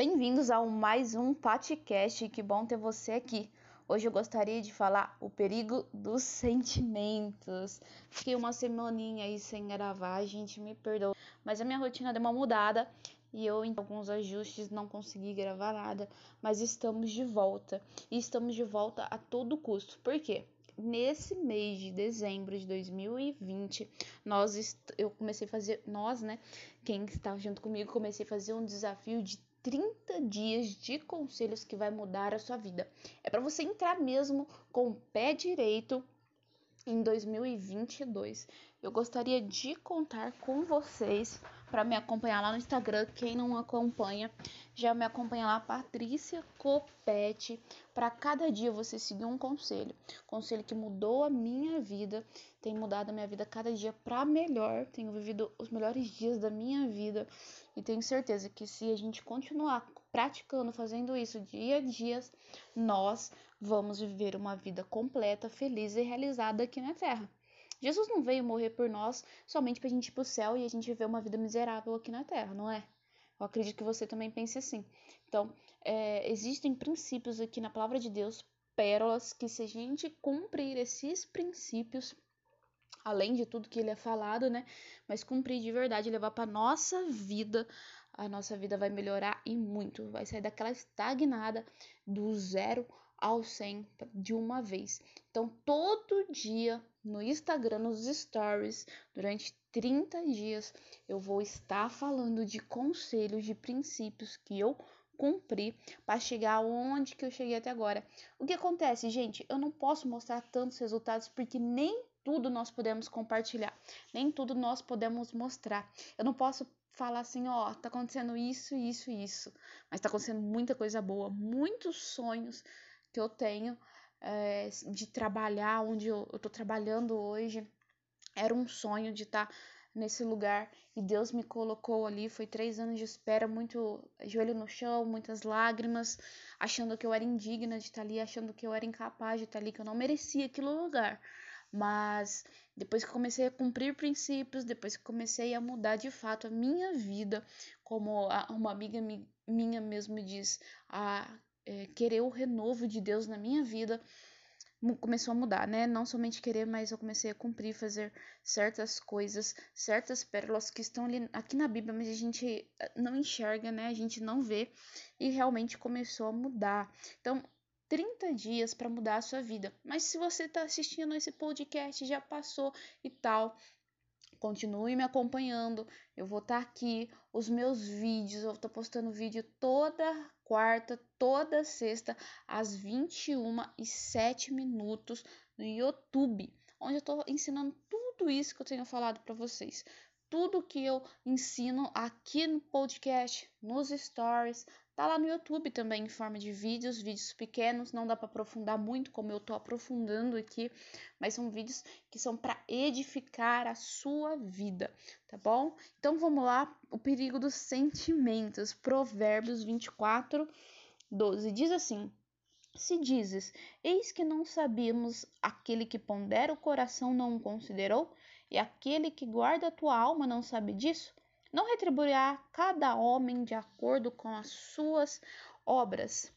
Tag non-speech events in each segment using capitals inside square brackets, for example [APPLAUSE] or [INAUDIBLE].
Bem-vindos a mais um podcast. Que bom ter você aqui. Hoje eu gostaria de falar o perigo dos [LAUGHS] sentimentos. Fiquei uma semaninha aí sem gravar, gente, me perdoa. Mas a minha rotina deu uma mudada e eu, em alguns ajustes, não consegui gravar nada. Mas estamos de volta. E estamos de volta a todo custo. Por quê? Nesse mês de dezembro de 2020, nós eu comecei a fazer, nós, né, quem estava junto comigo, comecei a fazer um desafio de 30 dias de conselhos que vai mudar a sua vida. É para você entrar mesmo com o pé direito em 2022. Eu gostaria de contar com vocês para me acompanhar lá no Instagram. Quem não acompanha, já me acompanha lá, Patrícia Copete. Para cada dia você seguir um conselho, conselho que mudou a minha vida, tem mudado a minha vida cada dia para melhor. Tenho vivido os melhores dias da minha vida e tenho certeza que se a gente continuar praticando, fazendo isso dia a dia, nós vamos viver uma vida completa, feliz e realizada aqui na Terra. Jesus não veio morrer por nós somente para a gente ir para o céu e a gente viver uma vida miserável aqui na Terra, não é? Eu acredito que você também pense assim. Então, é, existem princípios aqui na palavra de Deus, pérolas, que se a gente cumprir esses princípios, além de tudo que ele é falado, né? Mas cumprir de verdade, levar para nossa vida, a nossa vida vai melhorar e muito. Vai sair daquela estagnada do zero ao 100 de uma vez. Então, todo dia no Instagram, nos stories, durante 30 dias, eu vou estar falando de conselhos, de princípios que eu cumpri para chegar onde que eu cheguei até agora. O que acontece, gente? Eu não posso mostrar tantos resultados porque nem tudo nós podemos compartilhar, nem tudo nós podemos mostrar. Eu não posso falar assim, ó, tá acontecendo isso, isso, isso, mas tá acontecendo muita coisa boa, muitos sonhos que eu tenho é, de trabalhar onde eu, eu tô trabalhando hoje. Era um sonho de estar tá nesse lugar e Deus me colocou ali. Foi três anos de espera, muito joelho no chão, muitas lágrimas, achando que eu era indigna de estar tá ali, achando que eu era incapaz de estar tá ali, que eu não merecia aquele lugar. Mas depois que comecei a cumprir princípios, depois que comecei a mudar de fato a minha vida, como uma amiga minha mesmo diz, a é, querer o renovo de Deus na minha vida começou a mudar, né? Não somente querer, mas eu comecei a cumprir, fazer certas coisas, certas pérolas que estão ali aqui na Bíblia, mas a gente eh, não enxerga, né? A gente não vê e realmente começou a mudar. Então, 30 dias para mudar a sua vida. Mas se você está assistindo esse podcast, já passou e tal, continue me acompanhando. Eu vou estar tá aqui, os meus vídeos, eu estou postando vídeo toda quarta, toda sexta, às 21 e 7 minutos no YouTube, onde eu estou ensinando tudo isso que eu tenho falado para vocês. Tudo que eu ensino aqui no podcast, nos stories, Tá lá no YouTube também em forma de vídeos, vídeos pequenos, não dá para aprofundar muito como eu tô aprofundando aqui, mas são vídeos que são para edificar a sua vida, tá bom? Então vamos lá, o perigo dos sentimentos. Provérbios 24, 12 diz assim: se dizes, eis que não sabíamos, aquele que pondera o coração não o considerou, e aquele que guarda a tua alma não sabe disso? Não retribuirá cada homem de acordo com as suas obras.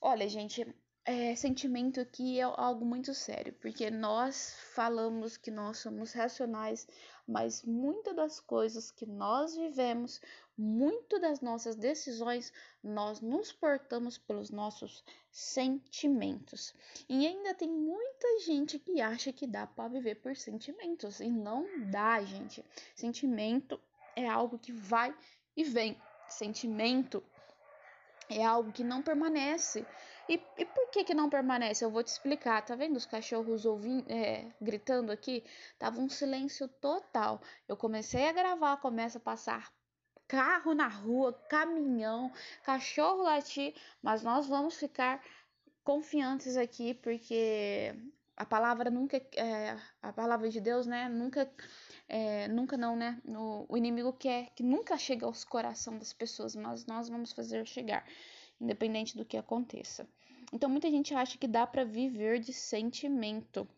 Olha, gente, é, sentimento aqui é algo muito sério, porque nós falamos que nós somos racionais, mas muitas das coisas que nós vivemos, muito das nossas decisões, nós nos portamos pelos nossos sentimentos. E ainda tem muita gente que acha que dá para viver por sentimentos, e não dá, gente. Sentimento é algo que vai e vem. Sentimento é algo que não permanece. E, e por que que não permanece? Eu vou te explicar. Tá vendo os cachorros ouvindo, é, gritando aqui? Tava um silêncio total. Eu comecei a gravar, começa a passar carro na rua, caminhão, cachorro latir, mas nós vamos ficar confiantes aqui porque a palavra nunca é, a palavra de Deus, né, nunca é, nunca não, né? O, o inimigo quer que nunca chegue aos corações das pessoas, mas nós vamos fazer chegar, independente do que aconteça. Então muita gente acha que dá para viver de sentimento.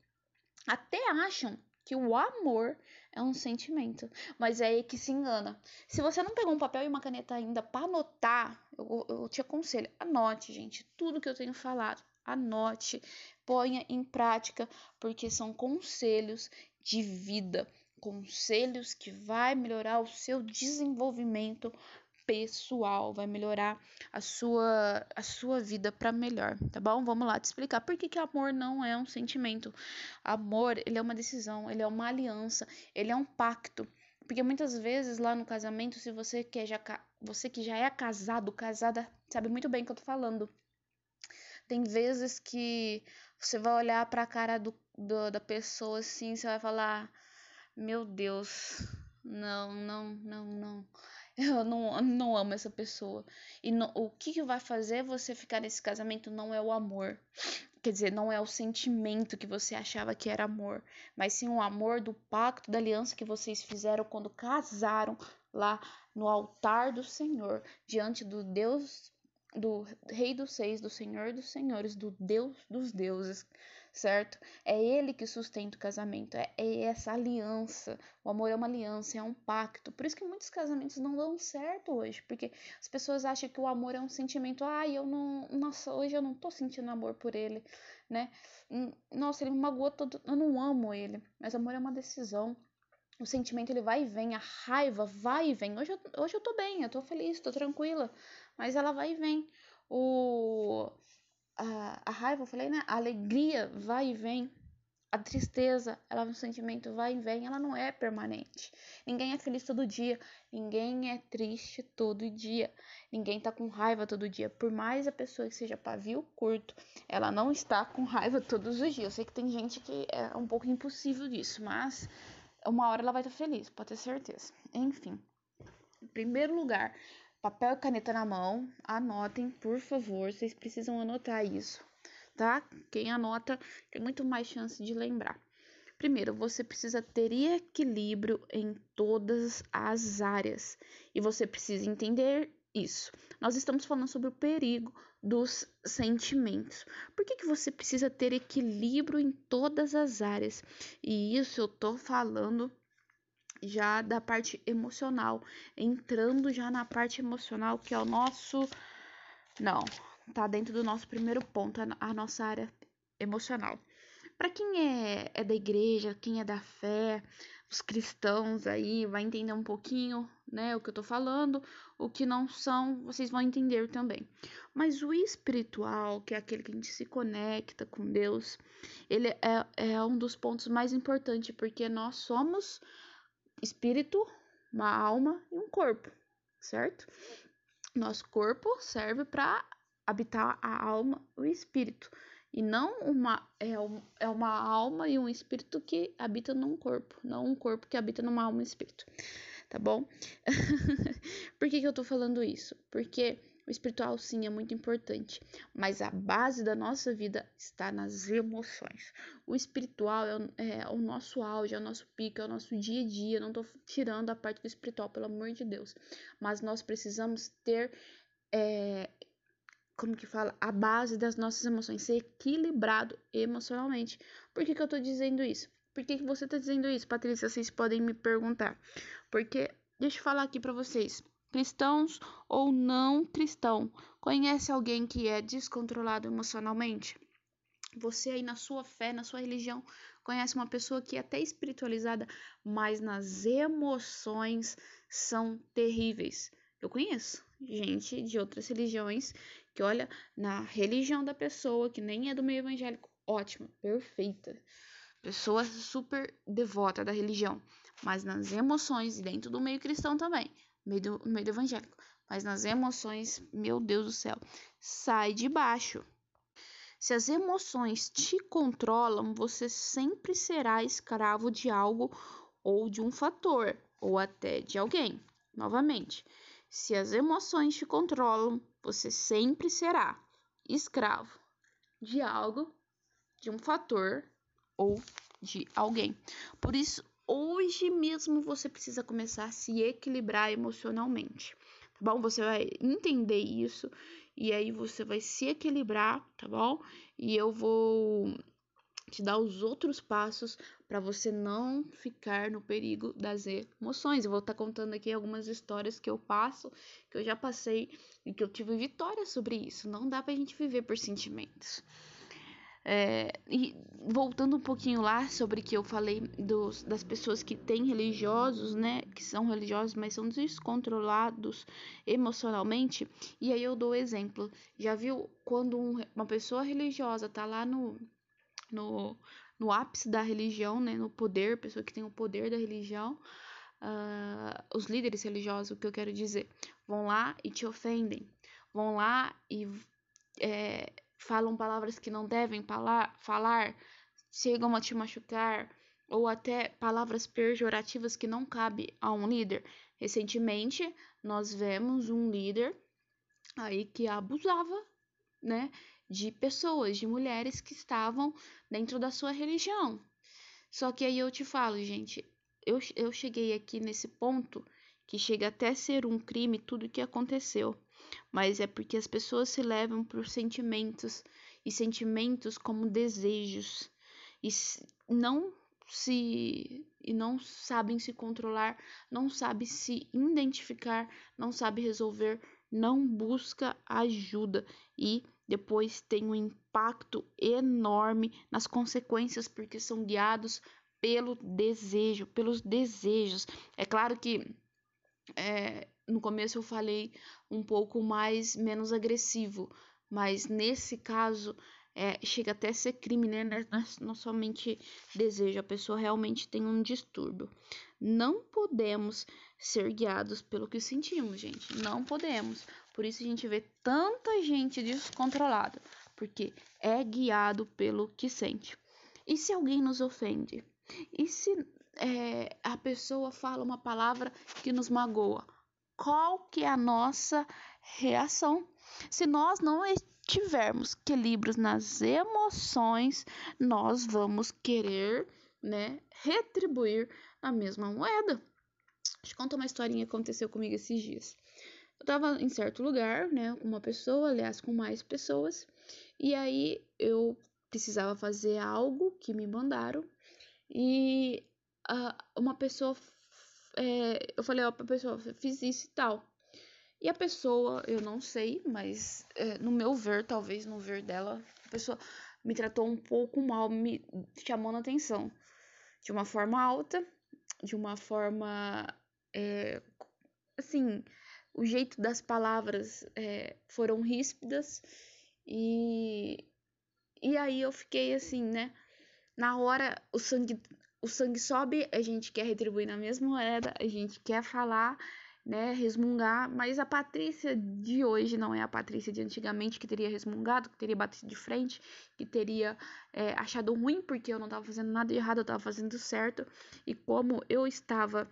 Até acham que o amor é um sentimento, mas é aí que se engana. Se você não pegou um papel e uma caneta ainda para anotar, eu, eu te aconselho, anote, gente, tudo que eu tenho falado, anote, ponha em prática, porque são conselhos de vida, conselhos que vai melhorar o seu desenvolvimento pessoal, vai melhorar a sua, a sua vida para melhor, tá bom? Vamos lá te explicar por que, que amor não é um sentimento. Amor, ele é uma decisão, ele é uma aliança, ele é um pacto. Porque muitas vezes lá no casamento, se você quer já você que já é casado, casada, sabe muito bem o que eu tô falando. Tem vezes que você vai olhar para a cara do, do, da pessoa assim, você vai falar: "Meu Deus, não, não, não, não [LAUGHS] eu não, não amo essa pessoa. E no, o que, que vai fazer você ficar nesse casamento não é o amor. Quer dizer, não é o sentimento que você achava que era amor, mas sim o amor do pacto, da aliança que vocês fizeram quando casaram lá no altar do Senhor, diante do Deus, do Rei dos Seis, do Senhor dos Senhores, do Deus dos deuses certo? É ele que sustenta o casamento, é, é, essa aliança. O amor é uma aliança, é um pacto. Por isso que muitos casamentos não dão certo hoje, porque as pessoas acham que o amor é um sentimento. Ah, eu não, nossa, hoje eu não tô sentindo amor por ele, né? Hum, nossa, ele me magoou todo, eu não amo ele. Mas amor é uma decisão. O sentimento ele vai e vem, a raiva vai e vem. Hoje eu, hoje eu tô bem, eu tô feliz, tô tranquila, mas ela vai e vem. O a, a raiva, eu falei, né? A alegria vai e vem. A tristeza, ela é um sentimento vai e vem, ela não é permanente. Ninguém é feliz todo dia, ninguém é triste todo dia, ninguém tá com raiva todo dia. Por mais a pessoa que seja pavio curto, ela não está com raiva todos os dias. Eu sei que tem gente que é um pouco impossível disso, mas uma hora ela vai estar feliz, pode ter certeza. Enfim, em primeiro lugar, papel e caneta na mão, anotem, por favor, vocês precisam anotar isso, tá? Quem anota tem muito mais chance de lembrar. Primeiro, você precisa ter equilíbrio em todas as áreas e você precisa entender isso. Nós estamos falando sobre o perigo dos sentimentos. Por que, que você precisa ter equilíbrio em todas as áreas? E isso eu tô falando já da parte emocional, entrando já na parte emocional, que é o nosso. Não, tá dentro do nosso primeiro ponto, a nossa área emocional. Para quem é, é da igreja, quem é da fé, os cristãos aí, vai entender um pouquinho, né, o que eu tô falando, o que não são, vocês vão entender também. Mas o espiritual, que é aquele que a gente se conecta com Deus, ele é, é um dos pontos mais importantes, porque nós somos espírito, uma alma e um corpo, certo? Nosso corpo serve para habitar a alma, o espírito, e não uma é, um, é uma alma e um espírito que habita num corpo, não um corpo que habita numa alma e espírito, tá bom? [LAUGHS] Por que, que eu tô falando isso? Porque o espiritual, sim, é muito importante, mas a base da nossa vida está nas emoções. O espiritual é o, é o nosso auge, é o nosso pico, é o nosso dia a dia. não estou tirando a parte do espiritual, pelo amor de Deus. Mas nós precisamos ter. É, como que fala? A base das nossas emoções, ser equilibrado emocionalmente. Por que, que eu estou dizendo isso? Por que, que você está dizendo isso, Patrícia? Vocês podem me perguntar. Porque, deixa eu falar aqui para vocês cristãos ou não cristão. Conhece alguém que é descontrolado emocionalmente? Você aí na sua fé, na sua religião, conhece uma pessoa que é até espiritualizada, mas nas emoções são terríveis. Eu conheço gente de outras religiões que olha na religião da pessoa que nem é do meio evangélico, ótima, perfeita. Pessoa super devota da religião, mas nas emoções e dentro do meio cristão também meio do, evangélico. Mas nas emoções, meu Deus do céu, sai de baixo. Se as emoções te controlam, você sempre será escravo de algo ou de um fator, ou até de alguém. Novamente, se as emoções te controlam, você sempre será escravo de algo, de um fator ou de alguém. Por isso, hoje mesmo você precisa começar a se equilibrar emocionalmente, tá bom? Você vai entender isso e aí você vai se equilibrar, tá bom? E eu vou te dar os outros passos para você não ficar no perigo das emoções. Eu vou estar tá contando aqui algumas histórias que eu passo, que eu já passei e que eu tive vitória sobre isso. Não dá pra gente viver por sentimentos. É, e voltando um pouquinho lá sobre que eu falei dos, das pessoas que têm religiosos, né, que são religiosos, mas são descontrolados emocionalmente, e aí eu dou exemplo. Já viu quando um, uma pessoa religiosa tá lá no, no, no ápice da religião, né, no poder, pessoa que tem o poder da religião, uh, os líderes religiosos, o que eu quero dizer, vão lá e te ofendem, vão lá e é, falam palavras que não devem falar, chegam a te machucar, ou até palavras pejorativas que não cabe a um líder. Recentemente, nós vemos um líder aí que abusava, né, de pessoas, de mulheres que estavam dentro da sua religião. Só que aí eu te falo, gente, eu, eu cheguei aqui nesse ponto que chega até ser um crime tudo que aconteceu, mas é porque as pessoas se levam por sentimentos e sentimentos como desejos e não se e não sabem se controlar, não sabe se identificar, não sabe resolver, não busca ajuda e depois tem um impacto enorme nas consequências porque são guiados pelo desejo, pelos desejos. É claro que é, no começo eu falei um pouco mais menos agressivo, mas nesse caso é, chega até a ser crime, né? Não somente desejo, a pessoa realmente tem um distúrbio. Não podemos ser guiados pelo que sentimos, gente. Não podemos. Por isso a gente vê tanta gente descontrolada, porque é guiado pelo que sente. E se alguém nos ofende? E se é, a pessoa fala uma palavra que nos magoa? Qual que é a nossa reação? Se nós não tivermos equilíbrios nas emoções, nós vamos querer, né, retribuir a mesma moeda. Deixa eu contar uma historinha que aconteceu comigo esses dias. Eu tava em certo lugar, né, com uma pessoa, aliás, com mais pessoas, e aí eu precisava fazer algo que me mandaram, e uh, uma pessoa, é, eu falei, ó, pra pessoa, fiz isso e tal. E a pessoa, eu não sei, mas é, no meu ver, talvez no ver dela, a pessoa me tratou um pouco mal, me chamando a atenção. De uma forma alta, de uma forma. É, assim, o jeito das palavras é, foram ríspidas e e aí eu fiquei assim, né? Na hora o sangue o sangue sobe, a gente quer retribuir na mesma moeda, a gente quer falar, né, resmungar, mas a Patrícia de hoje não é a Patrícia de antigamente que teria resmungado, que teria batido de frente, que teria é, achado ruim porque eu não estava fazendo nada de errado, eu estava fazendo certo. E como eu estava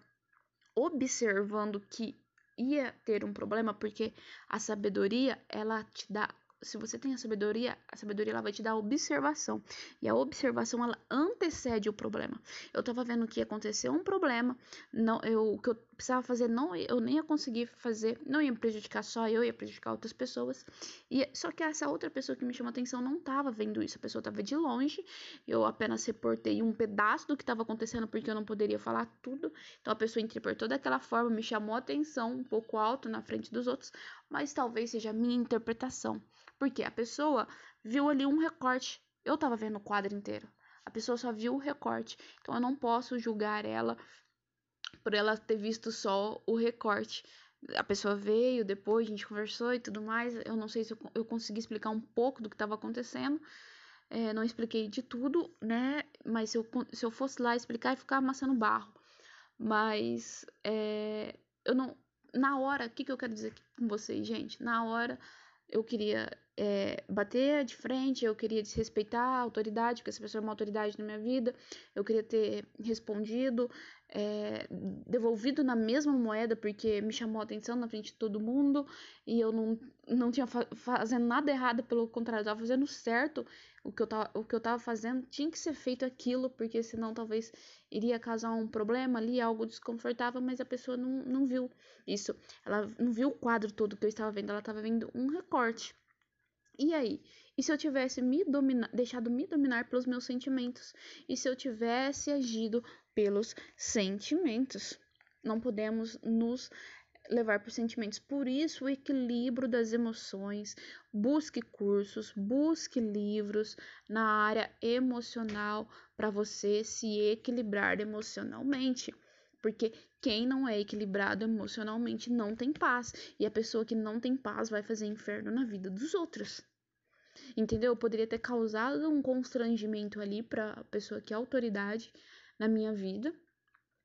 observando que ia ter um problema, porque a sabedoria, ela te dá se você tem a sabedoria, a sabedoria ela vai te dar observação. E a observação ela antecede o problema. Eu tava vendo que ia acontecer um problema, não, eu, o que eu precisava fazer, não, eu nem ia conseguir fazer, não ia prejudicar só eu, ia prejudicar outras pessoas. E só que essa outra pessoa que me chamou atenção não tava vendo isso, a pessoa tava de longe. Eu apenas reportei um pedaço do que estava acontecendo porque eu não poderia falar tudo. Então a pessoa interpretou daquela forma, me chamou atenção um pouco alto na frente dos outros, mas talvez seja a minha interpretação. Porque a pessoa viu ali um recorte. Eu tava vendo o quadro inteiro. A pessoa só viu o recorte. Então eu não posso julgar ela por ela ter visto só o recorte. A pessoa veio depois, a gente conversou e tudo mais. Eu não sei se eu, eu consegui explicar um pouco do que estava acontecendo. É, não expliquei de tudo, né? Mas se eu, se eu fosse lá explicar, ia ficar amassando barro. Mas é, eu não. Na hora, o que, que eu quero dizer com vocês, gente? Na hora eu queria é, bater de frente, eu queria desrespeitar a autoridade, porque essa pessoa é uma autoridade na minha vida, eu queria ter respondido, é, devolvido na mesma moeda, porque me chamou a atenção na frente de todo mundo, e eu não, não tinha fa fazendo nada errado, pelo contrário, eu estava fazendo certo o que, eu tava, o que eu tava fazendo, tinha que ser feito aquilo, porque senão talvez iria causar um problema ali, algo desconfortável, mas a pessoa não, não viu isso, ela não viu o quadro todo que eu estava vendo, ela estava vendo um recorte. E aí? E se eu tivesse me deixado me dominar pelos meus sentimentos? E se eu tivesse agido pelos sentimentos? Não podemos nos levar por sentimentos. Por isso, o equilíbrio das emoções. Busque cursos, busque livros na área emocional para você se equilibrar emocionalmente. Porque quem não é equilibrado emocionalmente não tem paz. E a pessoa que não tem paz vai fazer inferno na vida dos outros. Entendeu? Eu poderia ter causado um constrangimento ali para a pessoa que é autoridade na minha vida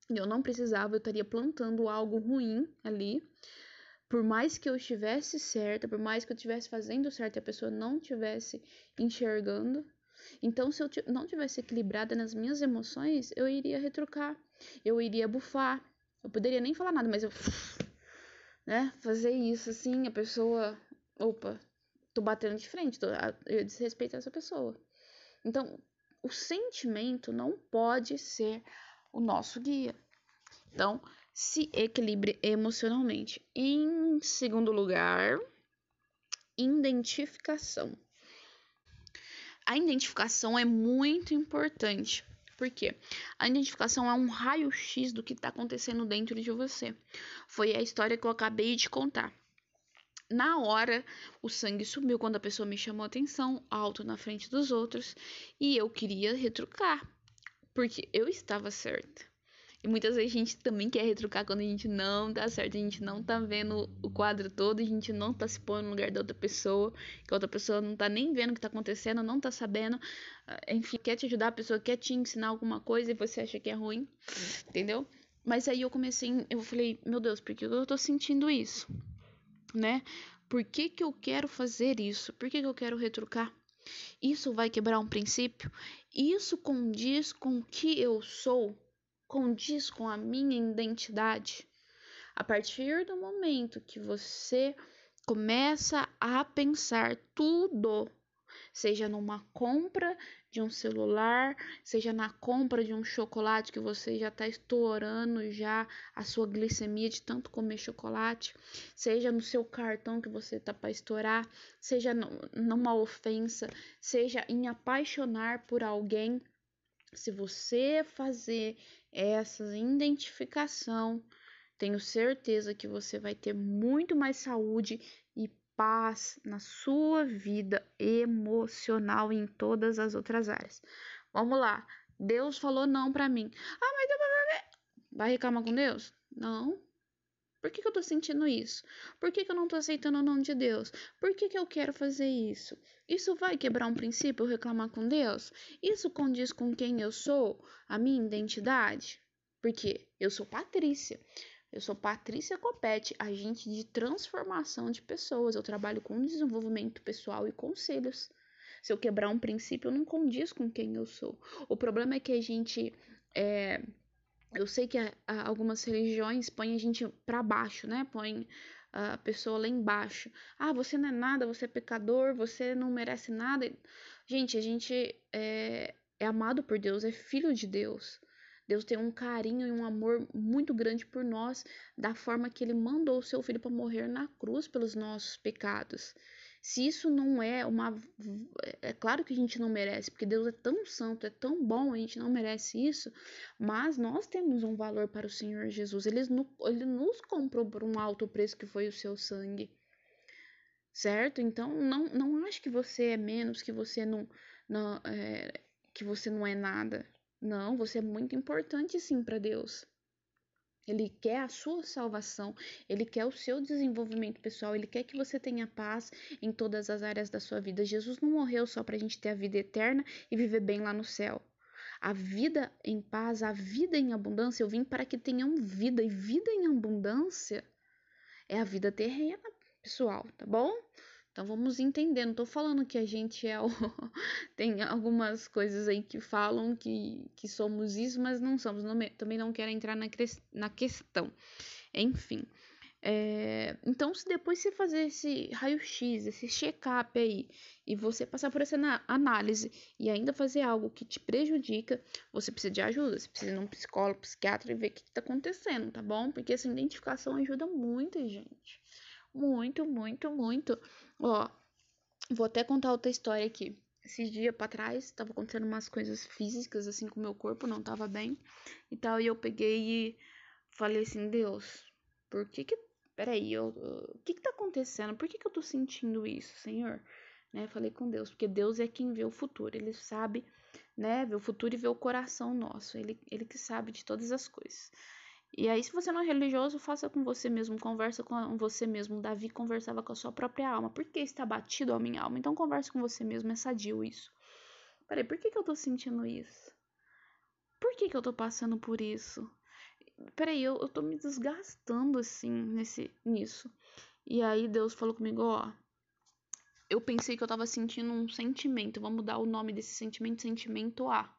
eu não precisava, eu estaria plantando algo ruim ali. Por mais que eu estivesse certa, por mais que eu estivesse fazendo certo e a pessoa não estivesse enxergando. Então, se eu não tivesse equilibrada nas minhas emoções, eu iria retrucar, eu iria bufar. Eu poderia nem falar nada, mas eu. [LAUGHS] Né, fazer isso assim, a pessoa. Opa, tô batendo de frente, tô, eu desrespeito essa pessoa. Então, o sentimento não pode ser o nosso guia. Então, se equilibre emocionalmente. Em segundo lugar, identificação. A identificação é muito importante. Por quê? A identificação é um raio-x do que está acontecendo dentro de você. Foi a história que eu acabei de contar. Na hora, o sangue subiu quando a pessoa me chamou atenção, alto na frente dos outros, e eu queria retrucar, porque eu estava certa. E muitas vezes a gente também quer retrucar quando a gente não dá certo, a gente não tá vendo o quadro todo, a gente não tá se pondo no lugar da outra pessoa, que a outra pessoa não tá nem vendo o que tá acontecendo, não tá sabendo, ah, enfim, quer te ajudar, a pessoa quer te ensinar alguma coisa e você acha que é ruim, entendeu? Mas aí eu comecei, eu falei, meu Deus, por que eu tô sentindo isso? Né? Por que que eu quero fazer isso? Por que que eu quero retrucar? Isso vai quebrar um princípio? Isso condiz com o que eu sou? Condiz com a minha identidade. A partir do momento que você começa a pensar tudo, seja numa compra de um celular, seja na compra de um chocolate que você já está estourando já a sua glicemia de tanto comer chocolate, seja no seu cartão que você está para estourar, seja numa ofensa, seja em apaixonar por alguém. Se você fazer essa identificação, tenho certeza que você vai ter muito mais saúde e paz na sua vida emocional e em todas as outras áreas. Vamos lá. Deus falou não para mim. Ah, mas vai reclamar com Deus? Não. Por que, que eu tô sentindo isso? Por que, que eu não tô aceitando o não de Deus? Por que, que eu quero fazer isso? Isso vai quebrar um princípio reclamar com Deus? Isso condiz com quem eu sou? A minha identidade? Porque eu sou Patrícia. Eu sou Patrícia Copete, agente de transformação de pessoas. Eu trabalho com desenvolvimento pessoal e conselhos. Se eu quebrar um princípio, não condiz com quem eu sou. O problema é que a gente é, eu sei que a, a, algumas religiões põem a gente para baixo, né? Põe a pessoa lá embaixo. Ah, você não é nada, você é pecador, você não merece nada. Gente, a gente é, é amado por Deus, é filho de Deus. Deus tem um carinho e um amor muito grande por nós, da forma que ele mandou o seu filho para morrer na cruz pelos nossos pecados. Se isso não é uma. É claro que a gente não merece, porque Deus é tão santo, é tão bom, a gente não merece isso, mas nós temos um valor para o Senhor Jesus. Ele, ele nos comprou por um alto preço que foi o seu sangue. Certo? Então, não, não acho que você é menos, que você não, não, é, que você não é nada. Não, você é muito importante sim para Deus. Ele quer a sua salvação, ele quer o seu desenvolvimento pessoal, ele quer que você tenha paz em todas as áreas da sua vida. Jesus não morreu só para a gente ter a vida eterna e viver bem lá no céu. A vida em paz, a vida em abundância, eu vim para que tenham vida, e vida em abundância é a vida terrena, pessoal, tá bom? Então vamos entender, não tô falando que a gente é o... [LAUGHS] tem algumas coisas aí que falam que, que somos isso, mas não somos. Não, também não quero entrar na, na questão. Enfim. É, então, se depois você fazer esse raio-x, esse check-up aí, e você passar por essa análise e ainda fazer algo que te prejudica, você precisa de ajuda. Você precisa ir num psicólogo, psiquiatra e ver o que, está acontecendo, tá bom? Porque essa identificação ajuda muito, gente. Muito, muito, muito. Ó, Vou até contar outra história aqui. Esses dias pra trás, tava acontecendo umas coisas físicas, assim, com o meu corpo, não tava bem e tal. E eu peguei e falei assim: Deus, por que que. Peraí, o que que tá acontecendo? Por que que eu tô sentindo isso, Senhor? Né? Falei com Deus, porque Deus é quem vê o futuro, ele sabe, né? Vê o futuro e vê o coração nosso, ele, ele que sabe de todas as coisas. E aí, se você não é religioso, faça com você mesmo, conversa com você mesmo. Davi conversava com a sua própria alma. Por que está batido a minha alma? Então converse com você mesmo, é sadio isso. Peraí, por que, que eu tô sentindo isso? Por que, que eu tô passando por isso? Peraí, eu, eu tô me desgastando assim nesse, nisso. E aí Deus falou comigo, ó. Eu pensei que eu tava sentindo um sentimento. Vamos mudar o nome desse sentimento, sentimento A.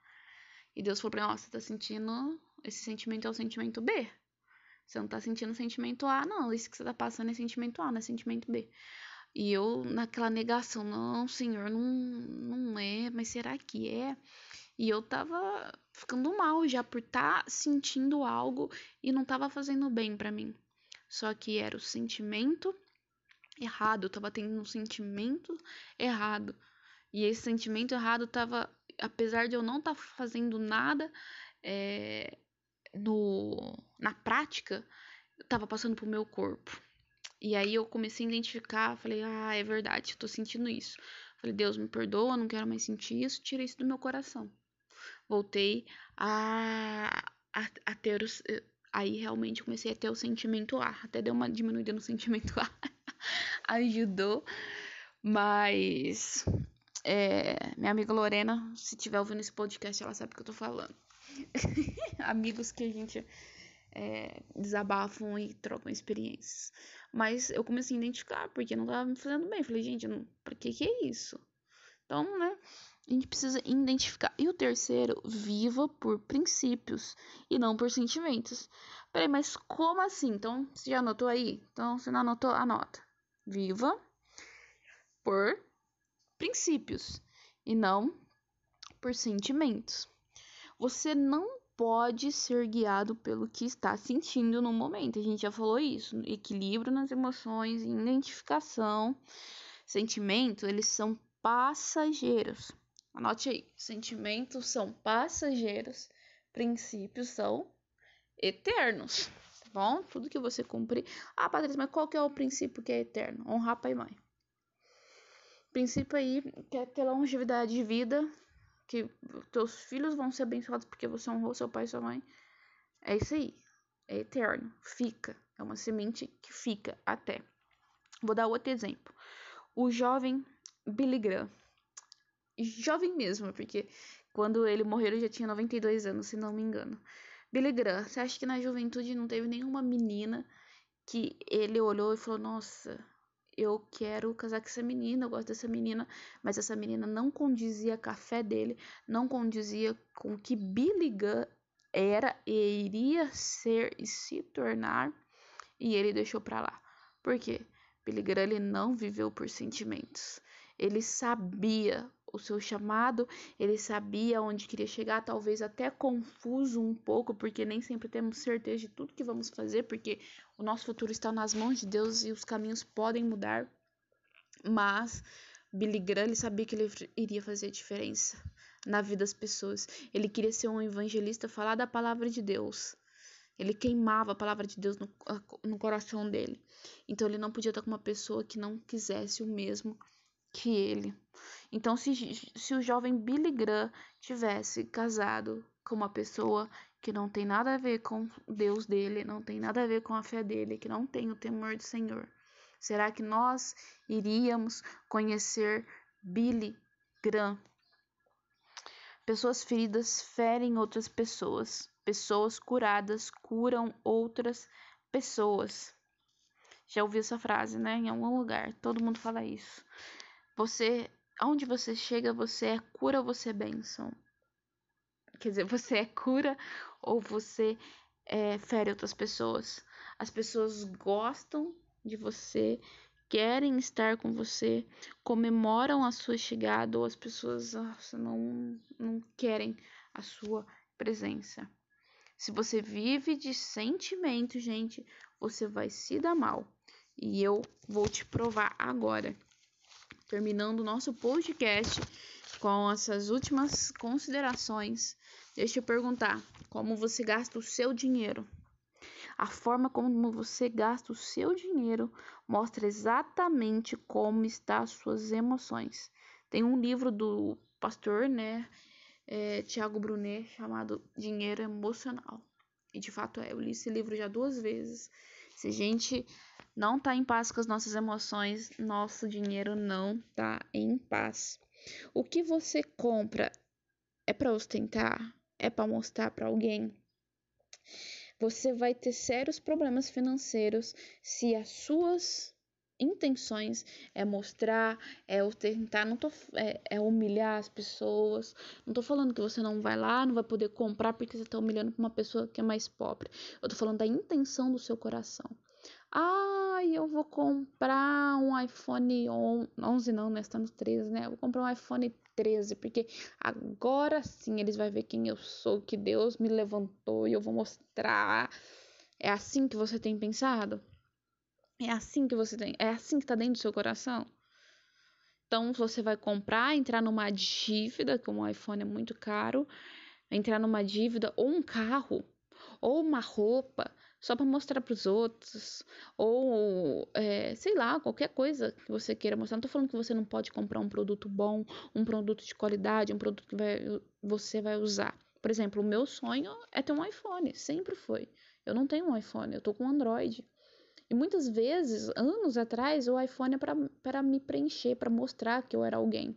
E Deus falou pra mim, ó, você tá sentindo esse sentimento é o sentimento B. Você não tá sentindo sentimento A, não. Isso que você tá passando é sentimento A, não é sentimento B. E eu, naquela negação, não, senhor, não, não é, mas será que é? E eu tava ficando mal já por estar tá sentindo algo e não tava fazendo bem para mim. Só que era o sentimento errado, eu tava tendo um sentimento errado. E esse sentimento errado tava, apesar de eu não estar tá fazendo nada, é, no, na prática, estava passando pro meu corpo. E aí eu comecei a identificar, falei, ah, é verdade, eu tô sentindo isso. Falei, Deus, me perdoa, não quero mais sentir isso, tira isso do meu coração. Voltei a, a, a ter os. Aí realmente comecei a ter o sentimento A. Até deu uma diminuída no [LAUGHS] sentimento A. Ajudou. Mas. É, minha amiga Lorena, se tiver ouvindo esse podcast, ela sabe o que eu tô falando. [LAUGHS] amigos que a gente é, desabafam e trocam experiências. Mas eu comecei a identificar, porque não tava me fazendo bem. Falei, gente, não, pra que que é isso? Então, né, a gente precisa identificar. E o terceiro, viva por princípios e não por sentimentos. Peraí, mas como assim? Então, você já anotou aí? Então, se não anotou, anota. Viva por princípios e não por sentimentos. Você não pode ser guiado pelo que está sentindo no momento. A gente já falou isso. Equilíbrio nas emoções, identificação, sentimentos, eles são passageiros. Anote aí, sentimentos são passageiros, princípios são eternos. Tá bom? Tudo que você cumprir. Ah, Patrícia, mas qual que é o princípio que é eterno? Honrar pai e mãe. Princípio aí que é ter longevidade de vida, que teus filhos vão ser abençoados porque você honrou seu pai e sua mãe. É isso aí. É eterno. Fica. É uma semente que fica até. Vou dar outro exemplo. O jovem Billy Graham. Jovem mesmo, porque quando ele morreu ele já tinha 92 anos, se não me engano. Billy Graham, você acha que na juventude não teve nenhuma menina que ele olhou e falou: Nossa, eu quero casar com essa menina, eu gosto dessa menina, mas essa menina não condizia com a fé dele, não condizia com o que Billy Gunn era e iria ser e se tornar, e ele deixou para lá. Por quê? Billy Graham ele não viveu por sentimentos. Ele sabia o seu chamado, ele sabia onde queria chegar, talvez até confuso um pouco, porque nem sempre temos certeza de tudo que vamos fazer, porque o nosso futuro está nas mãos de Deus e os caminhos podem mudar. Mas Billy Graham ele sabia que ele iria fazer diferença na vida das pessoas. Ele queria ser um evangelista, falar da palavra de Deus. Ele queimava a palavra de Deus no, no coração dele. Então ele não podia estar com uma pessoa que não quisesse o mesmo que ele. Então, se, se o jovem Billy Graham tivesse casado com uma pessoa que não tem nada a ver com Deus dele, não tem nada a ver com a fé dele, que não tem o temor do Senhor, será que nós iríamos conhecer Billy Graham? Pessoas feridas ferem outras pessoas. Pessoas curadas curam outras pessoas. Já ouvi essa frase, né? Em algum lugar. Todo mundo fala isso. Você, aonde você chega, você é cura ou você é bênção? Quer dizer, você é cura ou você é, fere outras pessoas? As pessoas gostam de você, querem estar com você, comemoram a sua chegada ou as pessoas nossa, não, não querem a sua presença. Se você vive de sentimento, gente, você vai se dar mal. E eu vou te provar agora terminando o nosso podcast com essas últimas considerações, deixa eu perguntar: como você gasta o seu dinheiro? A forma como você gasta o seu dinheiro mostra exatamente como está as suas emoções. Tem um livro do pastor, né, é, Tiago Brunet, chamado Dinheiro Emocional. E de fato é, eu li esse livro já duas vezes. Se a gente não tá em paz com as nossas emoções, nosso dinheiro não tá em paz. O que você compra é para ostentar? É para mostrar para alguém? Você vai ter sérios problemas financeiros se as suas intenções é mostrar, é tentar, não tô, é, é, humilhar as pessoas. Não tô falando que você não vai lá, não vai poder comprar porque você tá humilhando uma pessoa que é mais pobre. Eu tô falando da intenção do seu coração. Ah, eu vou comprar um iPhone 11, não, né? Está no 13, né? Eu vou comprar um iPhone 13, porque agora sim eles vão ver quem eu sou, que Deus me levantou e eu vou mostrar. É assim que você tem pensado? É assim que você tem, é assim que tá dentro do seu coração. Então você vai comprar, entrar numa dívida, como o iPhone é muito caro, entrar numa dívida ou um carro ou uma roupa só para mostrar para os outros ou é, sei lá qualquer coisa que você queira mostrar. Não tô falando que você não pode comprar um produto bom, um produto de qualidade, um produto que vai, você vai usar. Por exemplo, o meu sonho é ter um iPhone, sempre foi. Eu não tenho um iPhone, eu tô com um Android. E muitas vezes, anos atrás, o iPhone é para me preencher, para mostrar que eu era alguém.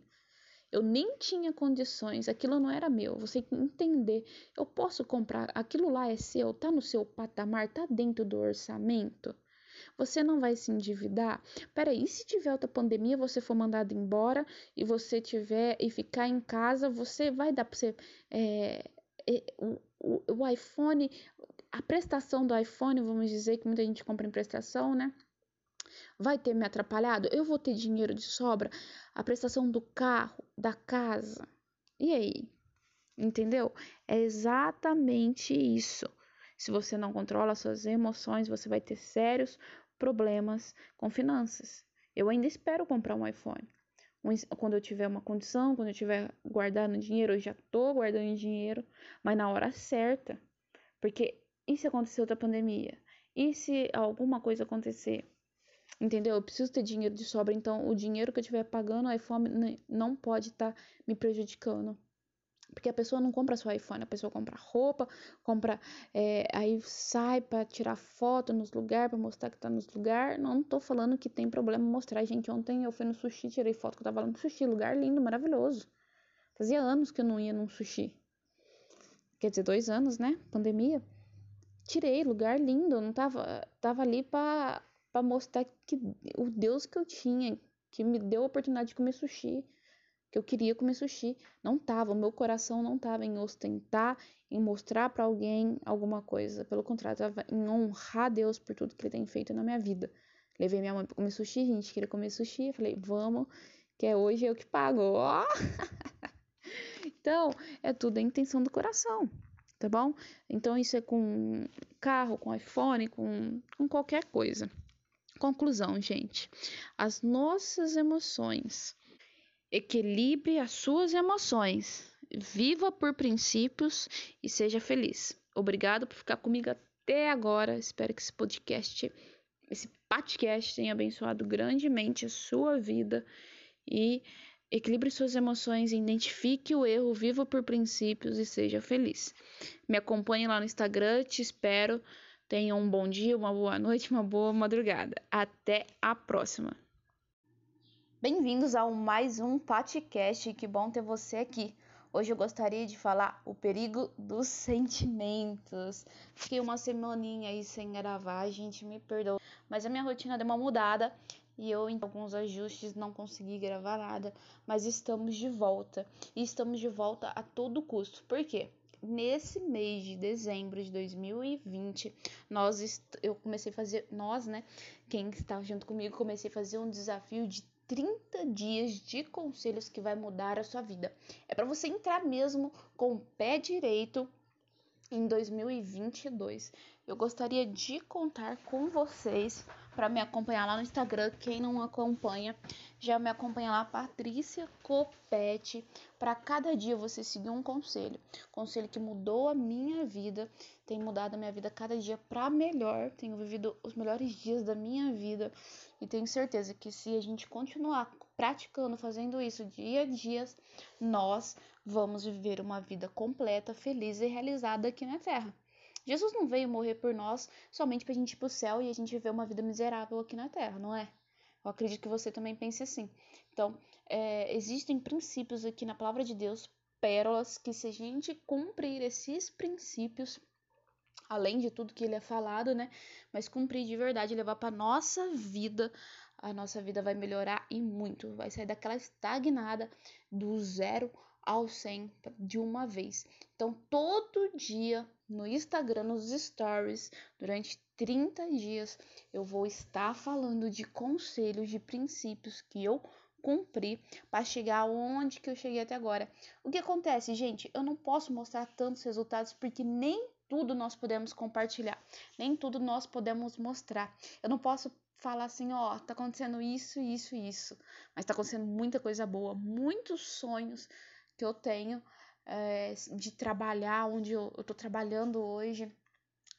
Eu nem tinha condições, aquilo não era meu. Você entender. Eu posso comprar, aquilo lá é seu, tá no seu patamar, tá dentro do orçamento. Você não vai se endividar? Peraí, e se tiver outra pandemia, você for mandado embora e você tiver e ficar em casa, você vai dar para você. É, é, o, o, o iPhone, a prestação do iPhone, vamos dizer que muita gente compra em prestação, né? Vai ter me atrapalhado? Eu vou ter dinheiro de sobra? A prestação do carro, da casa. E aí? Entendeu? É exatamente isso. Se você não controla suas emoções, você vai ter sérios problemas com finanças. Eu ainda espero comprar um iPhone. Quando eu tiver uma condição, quando eu tiver guardando dinheiro, eu já tô guardando dinheiro, mas na hora certa. Porque e se acontecer outra pandemia? E se alguma coisa acontecer? Entendeu? Eu preciso ter dinheiro de sobra, então o dinheiro que eu estiver pagando o iPhone não pode estar tá me prejudicando. Porque a pessoa não compra só iPhone, a pessoa compra roupa, compra. É, aí sai para tirar foto nos lugares, para mostrar que tá nos lugares. Não, não tô falando que tem problema mostrar. Gente, ontem eu fui no sushi, tirei foto que eu tava lá no sushi, lugar lindo, maravilhoso. Fazia anos que eu não ia num sushi. Quer dizer, dois anos, né? Pandemia tirei, lugar lindo, não tava, tava ali para mostrar que o Deus que eu tinha, que me deu a oportunidade de comer sushi, que eu queria comer sushi, não tava, o meu coração não tava em ostentar, em mostrar para alguém alguma coisa, pelo contrário, tava em honrar Deus por tudo que ele tem feito na minha vida. Levei minha mãe para comer sushi, a gente queria comer sushi, falei, vamos, que é hoje eu que pago, [LAUGHS] ó. [LAUGHS] então, é tudo a intenção do coração tá bom? Então isso é com carro, com iPhone, com, com qualquer coisa. Conclusão, gente. As nossas emoções. Equilibre as suas emoções. Viva por princípios e seja feliz. Obrigado por ficar comigo até agora. Espero que esse podcast, esse podcast tenha abençoado grandemente a sua vida e Equilibre suas emoções, identifique o erro, viva por princípios e seja feliz. Me acompanhe lá no Instagram, te espero. Tenha um bom dia, uma boa noite, uma boa madrugada. Até a próxima. Bem-vindos ao mais um podcast. Que bom ter você aqui. Hoje eu gostaria de falar o perigo dos sentimentos. Fiquei uma semaninha aí sem gravar, gente, me perdoa. Mas a minha rotina deu uma mudada e eu em alguns ajustes não consegui gravar nada, mas estamos de volta e estamos de volta a todo custo. Por quê? Nesse mês de dezembro de 2020, nós eu comecei a fazer nós, né, quem está junto comigo, comecei a fazer um desafio de 30 dias de conselhos que vai mudar a sua vida. É para você entrar mesmo com o pé direito em 2022. Eu gostaria de contar com vocês para me acompanhar lá no Instagram. Quem não acompanha, já me acompanha lá, Patrícia Copete, para cada dia você seguir um conselho. Conselho que mudou a minha vida, tem mudado a minha vida cada dia para melhor. Tenho vivido os melhores dias da minha vida e tenho certeza que se a gente continuar praticando, fazendo isso dia a dia, nós vamos viver uma vida completa, feliz e realizada aqui na Terra. Jesus não veio morrer por nós somente para a gente ir para o céu e a gente viver uma vida miserável aqui na Terra, não é? Eu acredito que você também pense assim. Então, é, existem princípios aqui na palavra de Deus, pérolas, que se a gente cumprir esses princípios, além de tudo que ele é falado, né? Mas cumprir de verdade, levar para nossa vida, a nossa vida vai melhorar e muito. Vai sair daquela estagnada do zero ao 100 de uma vez. Então, todo dia no Instagram, nos stories, durante 30 dias, eu vou estar falando de conselhos, de princípios que eu cumpri para chegar onde que eu cheguei até agora. O que acontece, gente? Eu não posso mostrar tantos resultados porque nem tudo nós podemos compartilhar, nem tudo nós podemos mostrar. Eu não posso falar assim, ó, tá acontecendo isso, isso, isso, mas tá acontecendo muita coisa boa, muitos sonhos que eu tenho é, de trabalhar onde eu, eu tô trabalhando hoje.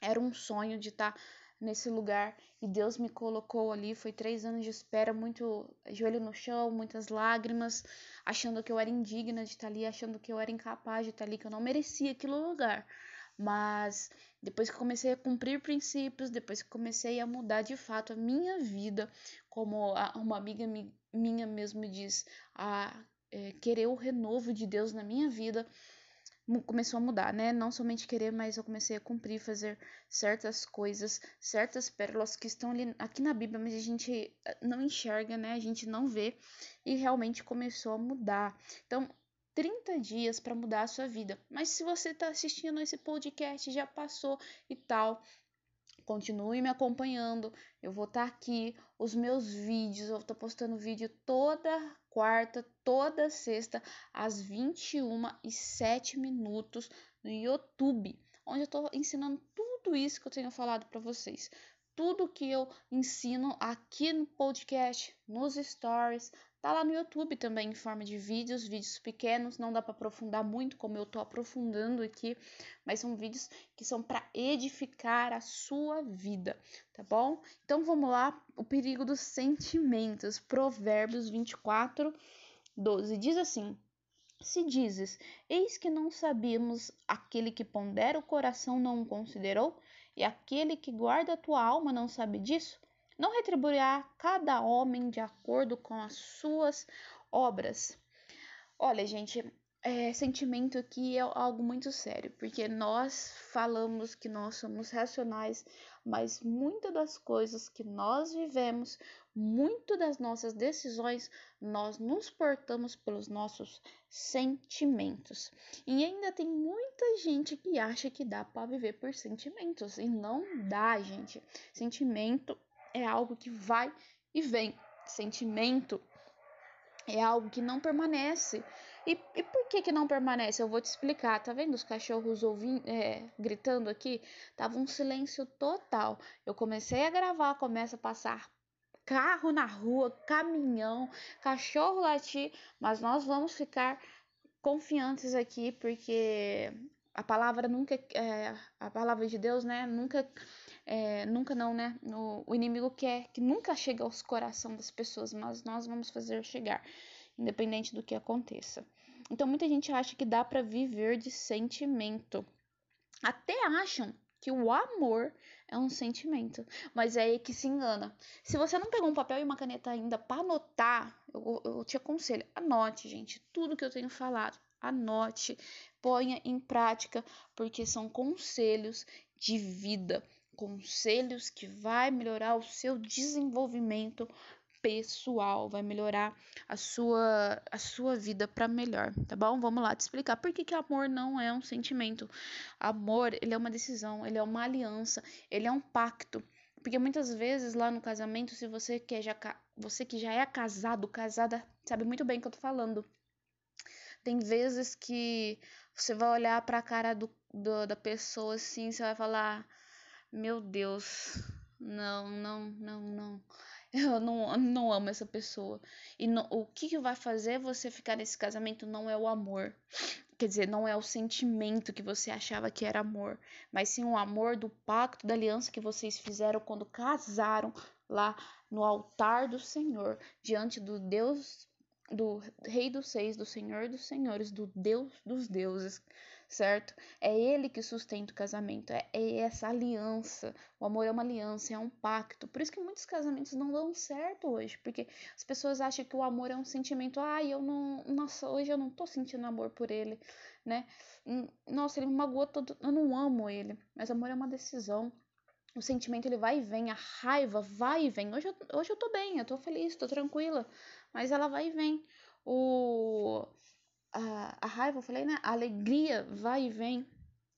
Era um sonho de estar tá nesse lugar e Deus me colocou ali. Foi três anos de espera, muito joelho no chão, muitas lágrimas, achando que eu era indigna de estar tá ali, achando que eu era incapaz de estar tá ali, que eu não merecia aquele lugar. Mas depois que comecei a cumprir princípios, depois que comecei a mudar de fato a minha vida, como uma amiga minha mesmo diz, a é, querer o renovo de Deus na minha vida, começou a mudar, né? Não somente querer, mas eu comecei a cumprir, fazer certas coisas, certas pérolas que estão ali aqui na Bíblia, mas a gente eh, não enxerga, né? A gente não vê e realmente começou a mudar. Então, 30 dias para mudar a sua vida. Mas se você está assistindo esse podcast, já passou e tal, continue me acompanhando. Eu vou estar tá aqui, os meus vídeos, eu estou postando vídeo toda quarta, toda sexta, às 21 e 7 minutos no YouTube, onde eu estou ensinando tudo isso que eu tenho falado para vocês. Tudo que eu ensino aqui no podcast, nos stories, Tá lá no YouTube também em forma de vídeos, vídeos pequenos, não dá para aprofundar muito como eu tô aprofundando aqui, mas são vídeos que são para edificar a sua vida, tá bom? Então vamos lá, o perigo dos sentimentos. Provérbios 24, 12 diz assim: Se dizes, eis que não sabíamos, aquele que pondera o coração não o considerou, e aquele que guarda a tua alma não sabe disso? Não retribuirá cada homem de acordo com as suas obras. Olha, gente, é, sentimento aqui é algo muito sério, porque nós falamos que nós somos racionais, mas muitas das coisas que nós vivemos, muito das nossas decisões, nós nos portamos pelos nossos sentimentos. E ainda tem muita gente que acha que dá para viver por sentimentos, e não dá, gente. Sentimento é algo que vai e vem. Sentimento é algo que não permanece. E, e por que que não permanece? Eu vou te explicar. Tá vendo os cachorros ouvindo, é, gritando aqui? Tava um silêncio total. Eu comecei a gravar, começa a passar carro na rua, caminhão, cachorro latir, mas nós vamos ficar confiantes aqui porque a palavra nunca é, a palavra de Deus, né, nunca é, nunca não, né? O, o inimigo quer que nunca chegue aos corações das pessoas, mas nós vamos fazer chegar, independente do que aconteça. Então muita gente acha que dá para viver de sentimento. Até acham que o amor é um sentimento, mas é aí que se engana. Se você não pegou um papel e uma caneta ainda para anotar, eu, eu te aconselho, anote, gente, tudo que eu tenho falado. Anote, ponha em prática, porque são conselhos de vida conselhos que vai melhorar o seu desenvolvimento pessoal, vai melhorar a sua a sua vida para melhor, tá bom? Vamos lá te explicar por que, que amor não é um sentimento. Amor, ele é uma decisão, ele é uma aliança, ele é um pacto. Porque muitas vezes lá no casamento, se você que já você que já é casado, casada, sabe muito bem o que eu tô falando. Tem vezes que você vai olhar para a cara do, do, da pessoa assim, você vai falar: meu Deus, não, não, não, não. [LAUGHS] eu não, não amo essa pessoa. E no, o que, que vai fazer você ficar nesse casamento não é o amor. Quer dizer, não é o sentimento que você achava que era amor, mas sim o amor do pacto, da aliança que vocês fizeram quando casaram lá no altar do Senhor, diante do Deus, do Rei dos Seis, do Senhor dos Senhores, do Deus dos deuses certo? É ele que sustenta o casamento, é, é, essa aliança. O amor é uma aliança, é um pacto. Por isso que muitos casamentos não dão certo hoje, porque as pessoas acham que o amor é um sentimento. Ai, ah, eu não. Nossa, hoje eu não tô sentindo amor por ele, né? Hum, nossa, ele me magoou todo. Eu não amo ele. Mas amor é uma decisão. O sentimento ele vai e vem, a raiva vai e vem. Hoje eu, hoje eu tô bem, eu tô feliz, tô tranquila, mas ela vai e vem. O a, a raiva, eu falei, né? A alegria vai e vem.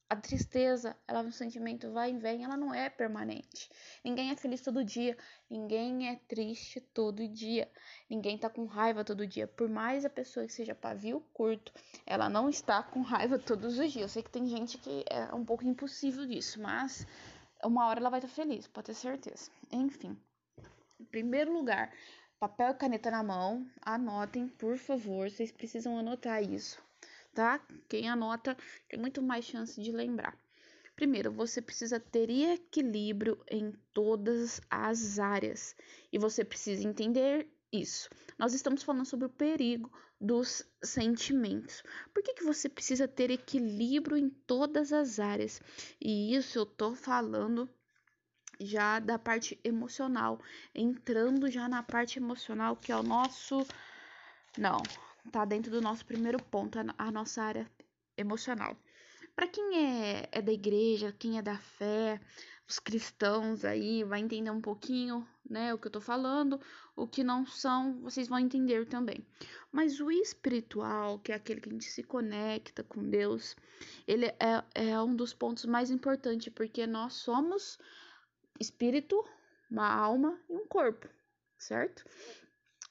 A tristeza, ela é um sentimento vai e vem, ela não é permanente. Ninguém é feliz todo dia, ninguém é triste todo dia, ninguém tá com raiva todo dia. Por mais a pessoa que seja pavio curto, ela não está com raiva todos os dias. Eu sei que tem gente que é um pouco impossível disso, mas uma hora ela vai estar tá feliz, pode ter certeza. Enfim, em primeiro lugar, papel e caneta na mão, anotem, por favor, vocês precisam anotar isso, tá? Quem anota tem muito mais chance de lembrar. Primeiro, você precisa ter equilíbrio em todas as áreas e você precisa entender isso. Nós estamos falando sobre o perigo dos sentimentos. Por que, que você precisa ter equilíbrio em todas as áreas? E isso eu tô falando já da parte emocional, entrando já na parte emocional, que é o nosso. Não, tá dentro do nosso primeiro ponto, a nossa área emocional. Para quem é, é da igreja, quem é da fé, os cristãos aí, vai entender um pouquinho, né, o que eu tô falando, o que não são, vocês vão entender também. Mas o espiritual, que é aquele que a gente se conecta com Deus, ele é, é um dos pontos mais importantes, porque nós somos espírito, uma alma e um corpo, certo?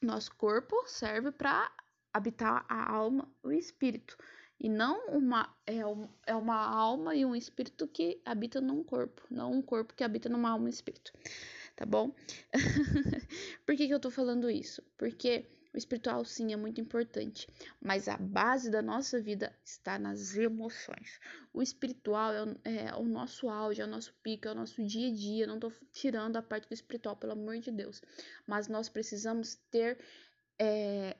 Nosso corpo serve para habitar a alma, o espírito, e não uma é, um, é uma alma e um espírito que habita num corpo, não um corpo que habita numa alma e espírito, tá bom? [LAUGHS] Por que, que eu tô falando isso? Porque o espiritual, sim, é muito importante, mas a base da nossa vida está nas emoções. O espiritual é o, é o nosso auge, é o nosso pico, é o nosso dia a dia. Não estou tirando a parte do espiritual, pelo amor de Deus. Mas nós precisamos ter. É,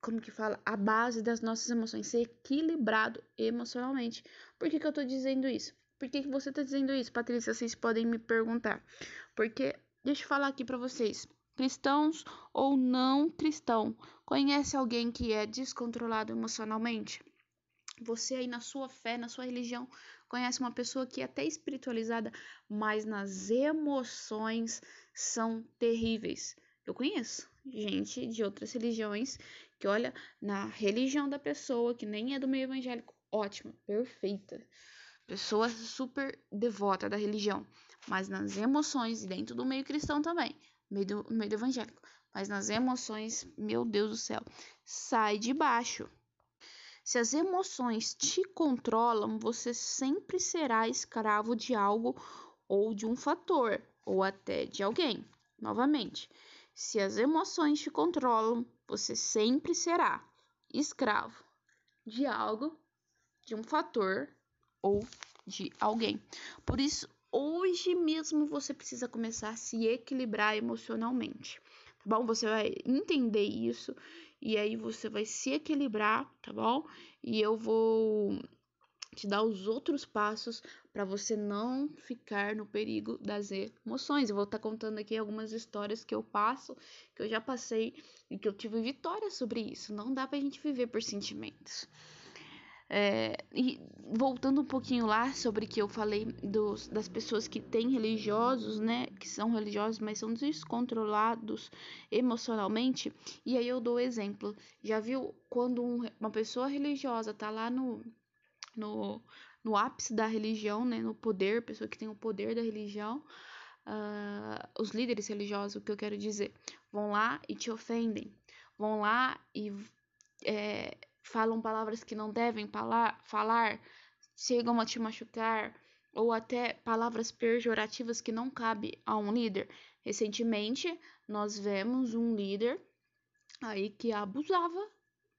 como que fala? A base das nossas emoções, ser equilibrado emocionalmente. Por que, que eu estou dizendo isso? Por que, que você está dizendo isso, Patrícia? Vocês podem me perguntar. Porque, deixa eu falar aqui para vocês cristãos ou não cristão. Conhece alguém que é descontrolado emocionalmente? Você aí na sua fé, na sua religião, conhece uma pessoa que é até espiritualizada, mas nas emoções são terríveis. Eu conheço gente de outras religiões que olha na religião da pessoa, que nem é do meio evangélico, ótima, perfeita. Pessoa super devota da religião, mas nas emoções e dentro do meio cristão também meio do, meio do evangélico. Mas nas emoções, meu Deus do céu, sai de baixo. Se as emoções te controlam, você sempre será escravo de algo ou de um fator, ou até de alguém. Novamente, se as emoções te controlam, você sempre será escravo de algo, de um fator ou de alguém. Por isso, hoje mesmo você precisa começar a se equilibrar emocionalmente, tá bom? Você vai entender isso e aí você vai se equilibrar, tá bom? E eu vou te dar os outros passos para você não ficar no perigo das emoções. Eu vou estar tá contando aqui algumas histórias que eu passo, que eu já passei e que eu tive vitória sobre isso. Não dá pra gente viver por sentimentos. É, e voltando um pouquinho lá sobre que eu falei dos, das pessoas que têm religiosos, né, que são religiosos, mas são descontrolados emocionalmente, e aí eu dou exemplo. Já viu quando um, uma pessoa religiosa tá lá no, no, no ápice da religião, né, no poder, pessoa que tem o poder da religião, uh, os líderes religiosos, o que eu quero dizer, vão lá e te ofendem, vão lá e é, falam palavras que não devem falar, chegam a te machucar, ou até palavras pejorativas que não cabe a um líder Recentemente, nós vemos um líder aí que abusava,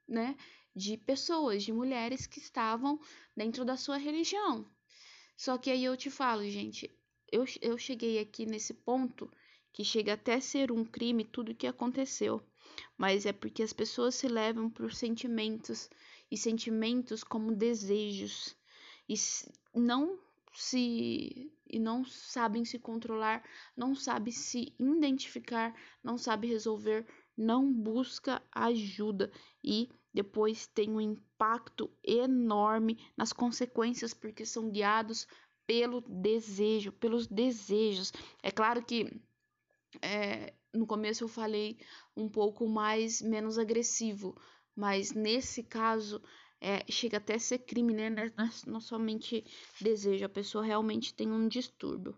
né, de pessoas, de mulheres que estavam dentro da sua religião. Só que aí eu te falo, gente, eu, eu cheguei aqui nesse ponto que chega até ser um crime tudo o que aconteceu, mas é porque as pessoas se levam por sentimentos e sentimentos como desejos e não se e não sabem se controlar, não sabem se identificar, não sabem resolver, não busca ajuda e depois tem um impacto enorme nas consequências porque são guiados pelo desejo, pelos desejos. É claro que é, no começo eu falei um pouco mais menos agressivo, mas nesse caso é, chega até a ser crime, né? Não somente desejo, a pessoa realmente tem um distúrbio.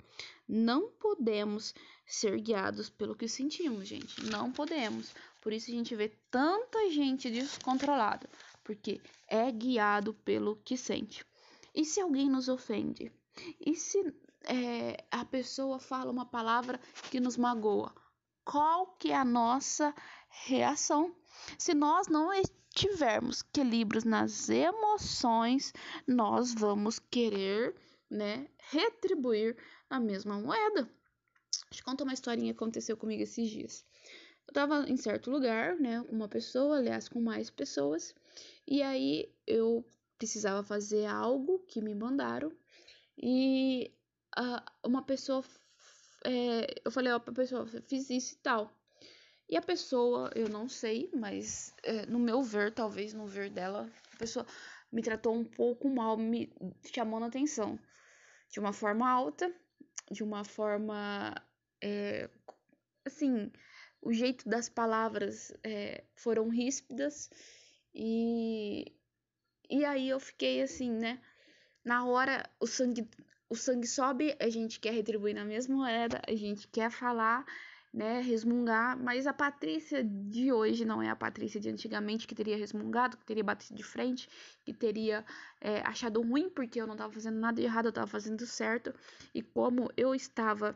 Não podemos ser guiados pelo que sentimos, gente. Não podemos. Por isso a gente vê tanta gente descontrolada, porque é guiado pelo que sente. E se alguém nos ofende? E se é, a pessoa fala uma palavra que nos magoa? Qual que é a nossa reação? Se nós não tivermos equilíbrios nas emoções, nós vamos querer, né, retribuir a mesma moeda. Deixa eu contar uma historinha que aconteceu comigo esses dias. Eu tava em certo lugar, né, uma pessoa, aliás, com mais pessoas, e aí eu precisava fazer algo que me mandaram e uh, uma pessoa, é, eu falei ó, pra pessoa, fiz isso e tal. E a pessoa, eu não sei, mas é, no meu ver, talvez no ver dela, a pessoa me tratou um pouco mal, me chamando atenção. De uma forma alta, de uma forma. É, assim, o jeito das palavras é, foram ríspidas e. E aí eu fiquei assim, né? Na hora o sangue, o sangue sobe, a gente quer retribuir na mesma moeda, a gente quer falar né, resmungar, mas a Patrícia de hoje não é a Patrícia de antigamente que teria resmungado, que teria batido de frente, que teria é, achado ruim porque eu não estava fazendo nada de errado, eu estava fazendo certo, e como eu estava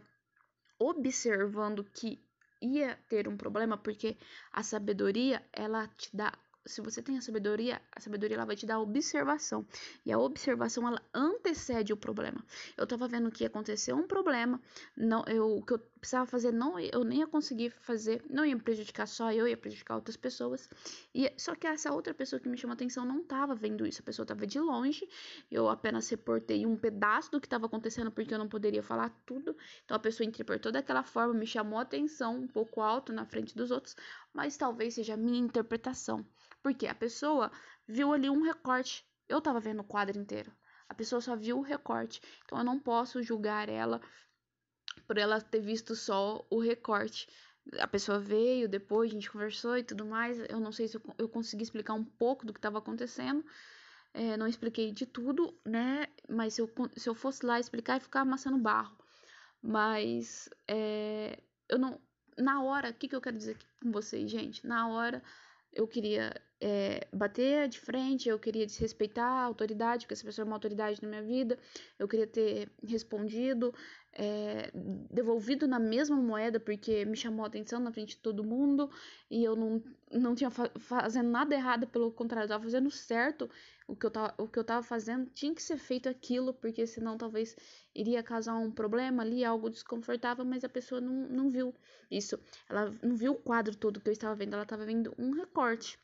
observando que ia ter um problema, porque a sabedoria ela te dá se você tem a sabedoria, a sabedoria ela vai te dar observação. E a observação ela antecede o problema. Eu tava vendo que ia acontecer um problema, não, eu, o que eu precisava fazer, não, eu nem ia conseguir fazer, não ia prejudicar só eu, ia prejudicar outras pessoas. E só que essa outra pessoa que me chamou atenção não tava vendo isso, a pessoa tava de longe. Eu apenas reportei um pedaço do que estava acontecendo porque eu não poderia falar tudo. Então a pessoa interpretou daquela forma, me chamou atenção um pouco alto na frente dos outros, mas talvez seja a minha interpretação. Porque a pessoa viu ali um recorte. Eu tava vendo o quadro inteiro. A pessoa só viu o recorte. Então eu não posso julgar ela por ela ter visto só o recorte. A pessoa veio depois, a gente conversou e tudo mais. Eu não sei se eu, eu consegui explicar um pouco do que estava acontecendo. É, não expliquei de tudo, né? Mas se eu, se eu fosse lá explicar, ia ficar amassando barro. Mas é, eu não. Na hora, o que, que eu quero dizer com vocês, gente? Na hora eu queria é, bater de frente, eu queria desrespeitar a autoridade, porque essa pessoa é uma autoridade na minha vida, eu queria ter respondido, é, devolvido na mesma moeda, porque me chamou a atenção na frente de todo mundo, e eu não, não tinha fa fazendo nada errado, pelo contrário, eu tava fazendo certo, o que, eu tava, o que eu tava fazendo tinha que ser feito aquilo, porque senão talvez iria causar um problema ali, algo desconfortável, mas a pessoa não, não viu isso, ela não viu o quadro todo que eu estava vendo, ela estava vendo um recorte.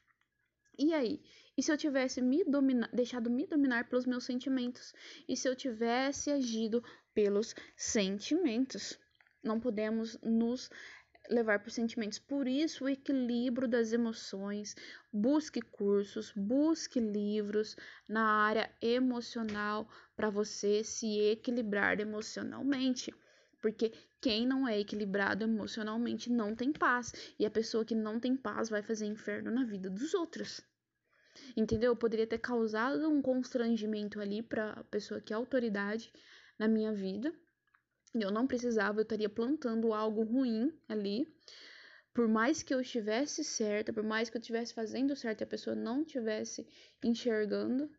E aí? E se eu tivesse me dominar, deixado me dominar pelos meus sentimentos? E se eu tivesse agido pelos sentimentos? Não podemos nos levar por sentimentos. Por isso, o equilíbrio das emoções. Busque cursos, busque livros na área emocional para você se equilibrar emocionalmente. Porque quem não é equilibrado emocionalmente não tem paz. E a pessoa que não tem paz vai fazer inferno na vida dos outros entendeu? Poderia ter causado um constrangimento ali para a pessoa que é autoridade na minha vida. E eu não precisava, eu estaria plantando algo ruim ali. Por mais que eu estivesse certa, por mais que eu estivesse fazendo certo e a pessoa não estivesse enxergando.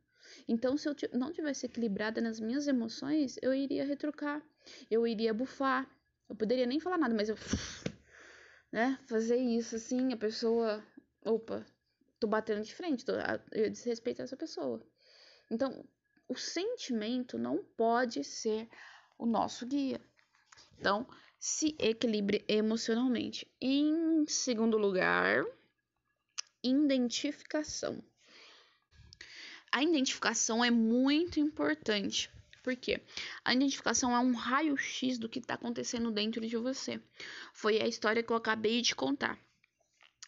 Então, se eu não tivesse equilibrada nas minhas emoções, eu iria retrucar, eu iria bufar, Eu poderia nem falar nada, mas eu. [LAUGHS] Né? Fazer isso assim, a pessoa. Opa, tô batendo de frente, tô, eu desrespeito essa pessoa. Então, o sentimento não pode ser o nosso guia. Então, se equilibre emocionalmente. Em segundo lugar, identificação. A identificação é muito importante. Porque a identificação é um raio-x do que está acontecendo dentro de você. Foi a história que eu acabei de contar.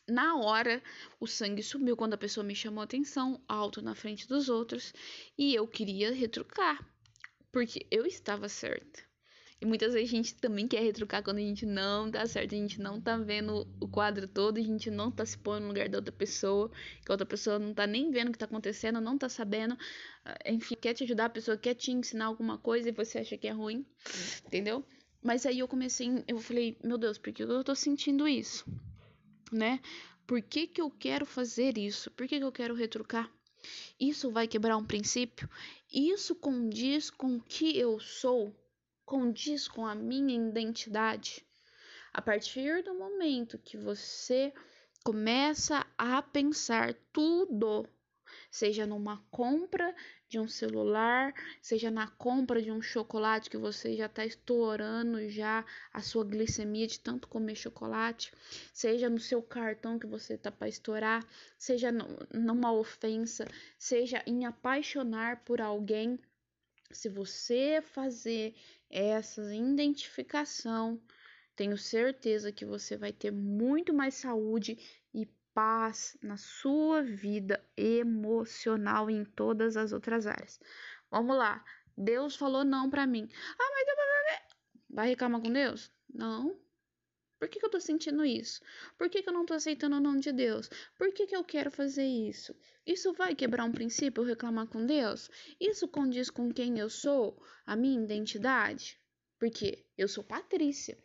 Na hora, o sangue subiu quando a pessoa me chamou atenção, alto na frente dos outros, e eu queria retrucar, porque eu estava certa. E muitas vezes a gente também quer retrucar quando a gente não tá certo, a gente não tá vendo o quadro todo, a gente não tá se pondo no lugar da outra pessoa, que a outra pessoa não tá nem vendo o que tá acontecendo, não tá sabendo. Ah, enfim, quer te ajudar, a pessoa quer te ensinar alguma coisa e você acha que é ruim, entendeu? Mas aí eu comecei, eu falei, meu Deus, por que eu tô sentindo isso? Né? Por que, que eu quero fazer isso? Por que, que eu quero retrucar? Isso vai quebrar um princípio? Isso condiz com o que eu sou? Condiz com a minha identidade. A partir do momento que você começa a pensar tudo, seja numa compra de um celular, seja na compra de um chocolate que você já está estourando já a sua glicemia de tanto comer chocolate, seja no seu cartão que você está para estourar, seja numa ofensa, seja em apaixonar por alguém, se você fazer essa identificação, tenho certeza que você vai ter muito mais saúde e paz na sua vida emocional e em todas as outras áreas. Vamos lá. Deus falou não para mim. Ah, mas vai reclamar com Deus? Não. Por que, que eu tô sentindo isso? Por que, que eu não tô aceitando o nome de Deus? Por que, que eu quero fazer isso? Isso vai quebrar um princípio reclamar com Deus? Isso condiz com quem eu sou? A minha identidade? Porque eu sou Patrícia.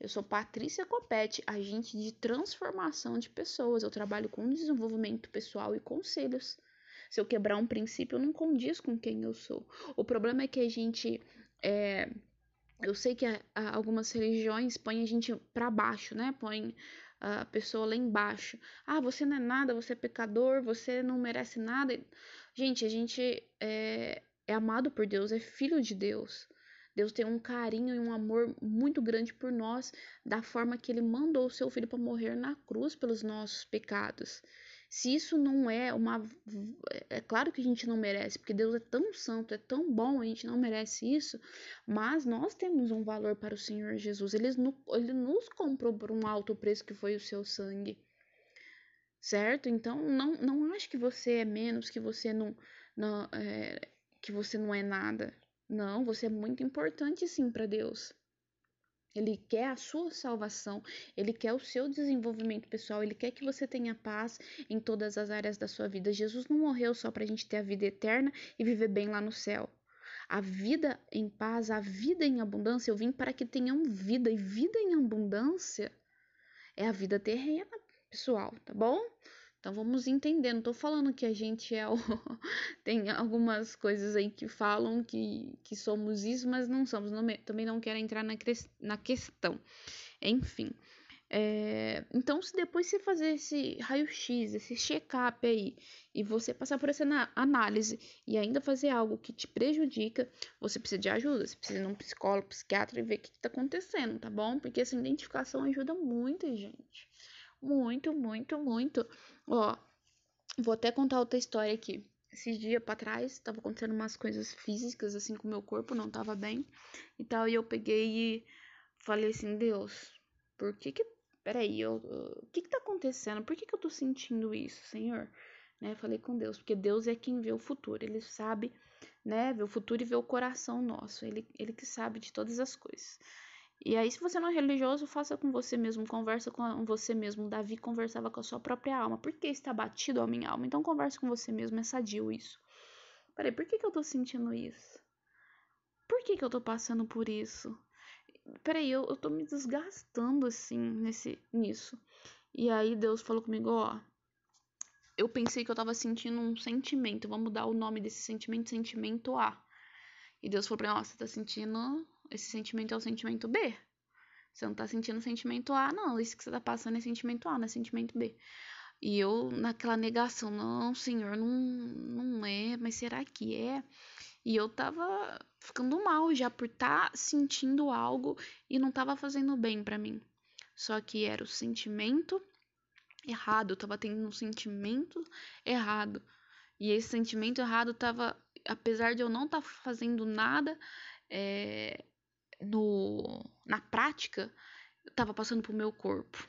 Eu sou Patrícia Copete, agente de transformação de pessoas. Eu trabalho com desenvolvimento pessoal e conselhos. Se eu quebrar um princípio, não condiz com quem eu sou. O problema é que a gente é, eu sei que a, a, algumas religiões põem a gente para baixo, né? Põe a pessoa lá embaixo. Ah, você não é nada, você é pecador, você não merece nada. Gente, a gente é, é amado por Deus, é filho de Deus. Deus tem um carinho e um amor muito grande por nós, da forma que ele mandou o seu filho para morrer na cruz pelos nossos pecados. Se isso não é uma. É claro que a gente não merece, porque Deus é tão santo, é tão bom, a gente não merece isso, mas nós temos um valor para o Senhor Jesus. Ele, ele nos comprou por um alto preço que foi o seu sangue. Certo? Então, não, não acho que você é menos, que você não, não, é, que você não é nada. Não, você é muito importante sim para Deus. Ele quer a sua salvação, ele quer o seu desenvolvimento pessoal, ele quer que você tenha paz em todas as áreas da sua vida. Jesus não morreu só para a gente ter a vida eterna e viver bem lá no céu. A vida em paz, a vida em abundância, eu vim para que tenham vida, e vida em abundância é a vida terrena, pessoal, tá bom? Então vamos entender. Não tô falando que a gente é o. [LAUGHS] Tem algumas coisas aí que falam que, que somos isso, mas não somos. Não, também não quero entrar na, na questão. Enfim. É, então, se depois você fazer esse raio-x, esse check-up aí, e você passar por essa análise e ainda fazer algo que te prejudica, você precisa de ajuda. Você precisa ir num psicólogo, psiquiatra e ver o que, está acontecendo, tá bom? Porque essa identificação ajuda muito, gente. Muito, muito, muito. Ó, vou até contar outra história aqui. Esses dias pra trás, tava acontecendo umas coisas físicas, assim, com o meu corpo, não tava bem e tal. E eu peguei e falei assim: Deus, por que que. Peraí, o que que tá acontecendo? Por que que eu tô sentindo isso, Senhor? Né? Falei com Deus, porque Deus é quem vê o futuro, ele sabe, né? Vê o futuro e vê o coração nosso, ele, ele que sabe de todas as coisas. E aí, se você não é religioso, faça com você mesmo, conversa com você mesmo. Davi conversava com a sua própria alma. Por que está batido a minha alma? Então converse com você mesmo, é sadio isso. Peraí, por que, que eu tô sentindo isso? Por que, que eu tô passando por isso? Peraí, eu, eu tô me desgastando assim nesse, nisso. E aí Deus falou comigo, ó. Eu pensei que eu tava sentindo um sentimento. Vamos mudar o nome desse sentimento, sentimento A. E Deus falou pra mim, ó, você tá sentindo esse sentimento é o sentimento B. Você não tá sentindo sentimento A, não. Isso que você tá passando é sentimento A, não é sentimento B. E eu, naquela negação, não, senhor, não, não é, mas será que é? E eu tava ficando mal já por estar tá sentindo algo e não tava fazendo bem para mim. Só que era o sentimento errado, eu tava tendo um sentimento errado. E esse sentimento errado tava, apesar de eu não estar tá fazendo nada é, no, na prática, tava passando pro meu corpo.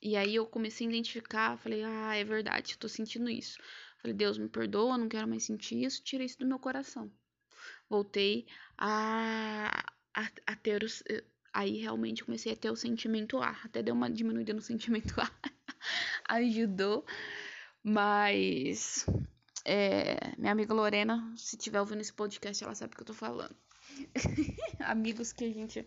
E aí eu comecei a identificar, falei, ah, é verdade, eu tô sentindo isso. Falei, Deus, me perdoa, não quero mais sentir isso, tirei isso do meu coração. Voltei a, a, a ter os. Aí realmente comecei a ter o sentimento A. Até deu uma diminuída no [LAUGHS] sentimento A. Ajudou. Mas. É, minha amiga Lorena, se tiver ouvindo esse podcast, ela sabe o que eu tô falando. [LAUGHS] Amigos que a gente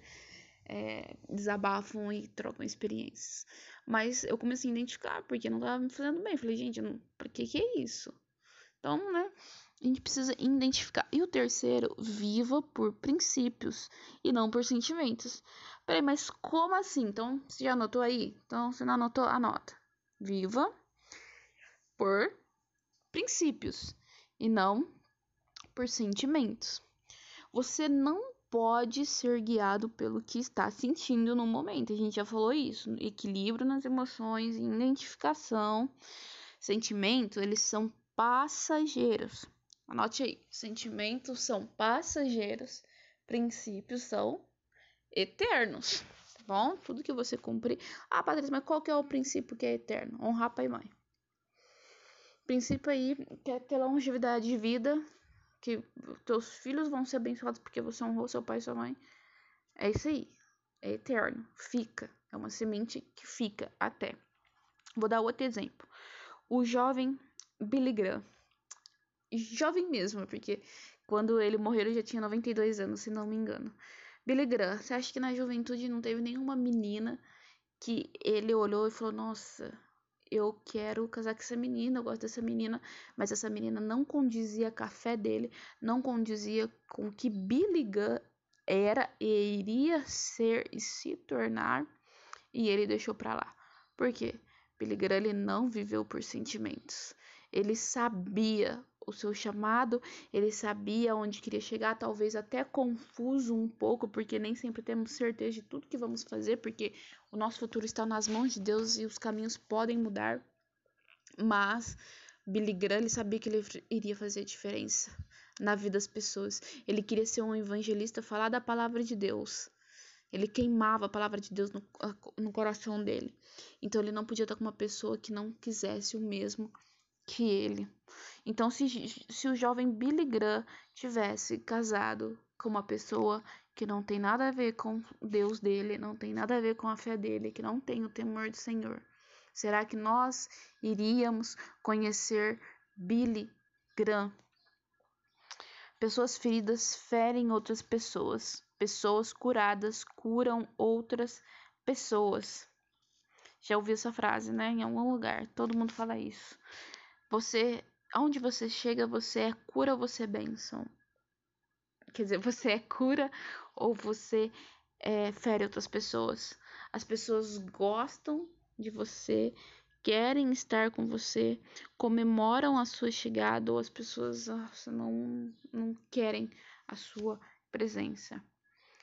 é, desabafam e trocam experiências. Mas eu comecei a identificar, porque não tava me fazendo bem. Falei, gente, não, pra que que é isso? Então, né, a gente precisa identificar. E o terceiro, viva por princípios e não por sentimentos. Peraí, mas como assim? Então, você já anotou aí? Então, se não anotou, anota. Viva por princípios e não por sentimentos. Você não pode ser guiado pelo que está sentindo no momento. A gente já falou isso. Equilíbrio nas emoções, identificação, sentimento, eles são passageiros. Anote aí: sentimentos são passageiros, princípios são eternos. Tá bom? Tudo que você cumprir. Ah, Patrícia, mas qual que é o princípio que é eterno? Honrar pai e mãe. Princípio aí que é ter longevidade de vida que teus filhos vão ser abençoados porque você honrou seu pai e sua mãe. É isso aí. É eterno. Fica. É uma semente que fica até. Vou dar outro exemplo. O jovem Billy Graham. Jovem mesmo, porque quando ele morreu ele já tinha 92 anos, se não me engano. Billy Graham, você acha que na juventude não teve nenhuma menina que ele olhou e falou: Nossa, eu quero casar com essa menina, eu gosto dessa menina, mas essa menina não condizia com a fé dele, não condizia com o que Billy Gunn era e iria ser e se tornar, e ele deixou para lá. Por quê? Billy Graham ele não viveu por sentimentos. Ele sabia o seu chamado, ele sabia onde queria chegar, talvez até confuso um pouco, porque nem sempre temos certeza de tudo que vamos fazer, porque o nosso futuro está nas mãos de Deus e os caminhos podem mudar. Mas Billy Graham ele sabia que ele iria fazer diferença na vida das pessoas. Ele queria ser um evangelista, falar da palavra de Deus. Ele queimava a palavra de Deus no, no coração dele. Então ele não podia estar com uma pessoa que não quisesse o mesmo que ele. Então, se, se o jovem Billy Graham tivesse casado com uma pessoa que não tem nada a ver com Deus dele, não tem nada a ver com a fé dele, que não tem o temor do Senhor, será que nós iríamos conhecer Billy Graham? Pessoas feridas ferem outras pessoas. Pessoas curadas curam outras pessoas. Já ouvi essa frase, né? Em algum lugar. Todo mundo fala isso. Você, aonde você chega, você é cura ou você é bênção? Quer dizer, [LAUGHS] você é cura ou você é, fere outras pessoas? As pessoas gostam de você, querem estar com você, comemoram a sua chegada ou as pessoas nossa, não, não querem a sua presença.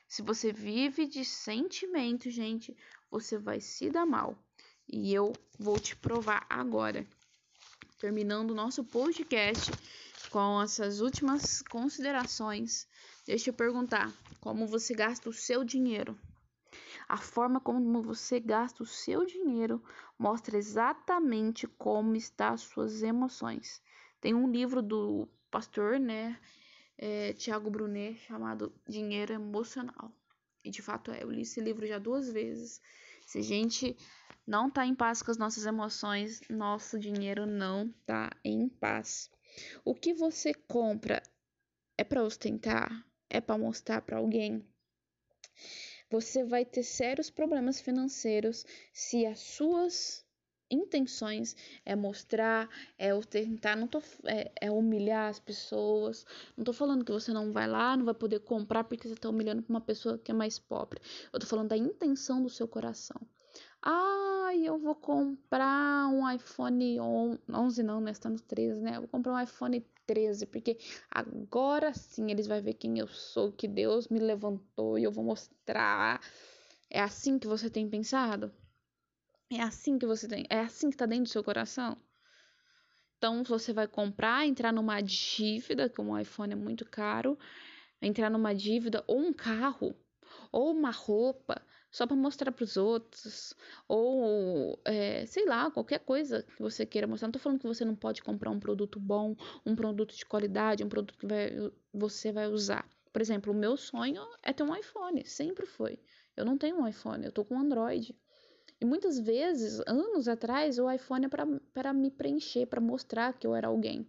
Se você vive de sentimento, gente, você vai se dar mal. E eu vou te provar agora terminando o nosso podcast com essas últimas considerações, deixa eu perguntar: como você gasta o seu dinheiro? A forma como você gasta o seu dinheiro mostra exatamente como estão as suas emoções. Tem um livro do pastor, né, é, Tiago Brunet, chamado Dinheiro Emocional. E de fato é, eu li esse livro já duas vezes. Se a gente não tá em paz com as nossas emoções, nosso dinheiro não tá em paz. O que você compra é para ostentar? É para mostrar para alguém? Você vai ter sérios problemas financeiros se as suas intenções, é mostrar, é o tentar, não tô, é, é, humilhar as pessoas. Não tô falando que você não vai lá, não vai poder comprar porque você tá humilhando uma pessoa que é mais pobre. Eu tô falando da intenção do seu coração. Ah, eu vou comprar um iPhone 11, não, né? Está no 13, né? Eu vou comprar um iPhone 13, porque agora sim eles vão ver quem eu sou, que Deus me levantou e eu vou mostrar. É assim que você tem pensado? É assim que você tem, é assim que tá dentro do seu coração? Então você vai comprar, entrar numa dívida, como o iPhone é muito caro, entrar numa dívida ou um carro ou uma roupa só para mostrar para os outros, ou é, sei lá, qualquer coisa que você queira mostrar. Não tô falando que você não pode comprar um produto bom, um produto de qualidade, um produto que vai, você vai usar. Por exemplo, o meu sonho é ter um iPhone, sempre foi. Eu não tenho um iPhone, eu tô com um Android. E muitas vezes, anos atrás, o iPhone é para me preencher, para mostrar que eu era alguém.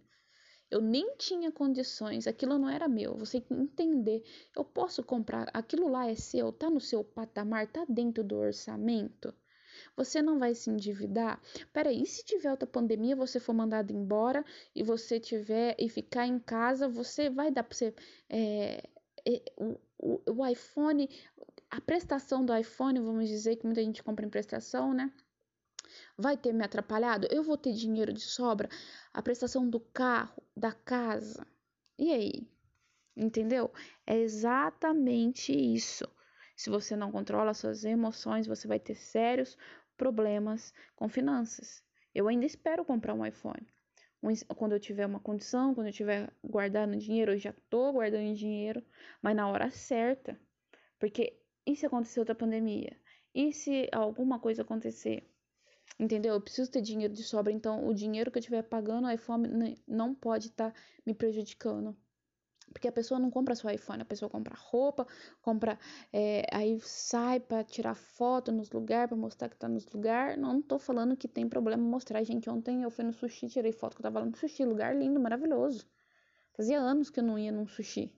Eu nem tinha condições, aquilo não era meu. Você entender. Eu posso comprar, aquilo lá é seu, tá no seu patamar, tá dentro do orçamento. Você não vai se endividar? Peraí, e se tiver outra pandemia, você for mandado embora e você tiver e ficar em casa, você vai dar para você. É, é, o, o, o iPhone, a prestação do iPhone, vamos dizer que muita gente compra em prestação, né? Vai ter me atrapalhado? Eu vou ter dinheiro de sobra? A prestação do carro, da casa. E aí? Entendeu? É exatamente isso. Se você não controla suas emoções, você vai ter sérios problemas com finanças. Eu ainda espero comprar um iPhone. Quando eu tiver uma condição, quando eu tiver guardando dinheiro, eu já tô guardando dinheiro, mas na hora certa. Porque e se acontecer outra pandemia? E se alguma coisa acontecer? Entendeu? Eu preciso ter dinheiro de sobra, então o dinheiro que eu estiver pagando, o iPhone não pode estar tá me prejudicando. Porque a pessoa não compra só iPhone, a pessoa compra roupa, compra. É, aí sai para tirar foto nos lugares, para mostrar que tá nos lugares. Não tô falando que tem problema mostrar. Gente, ontem eu fui no sushi, tirei foto que eu tava lá no sushi, lugar lindo, maravilhoso. Fazia anos que eu não ia num sushi.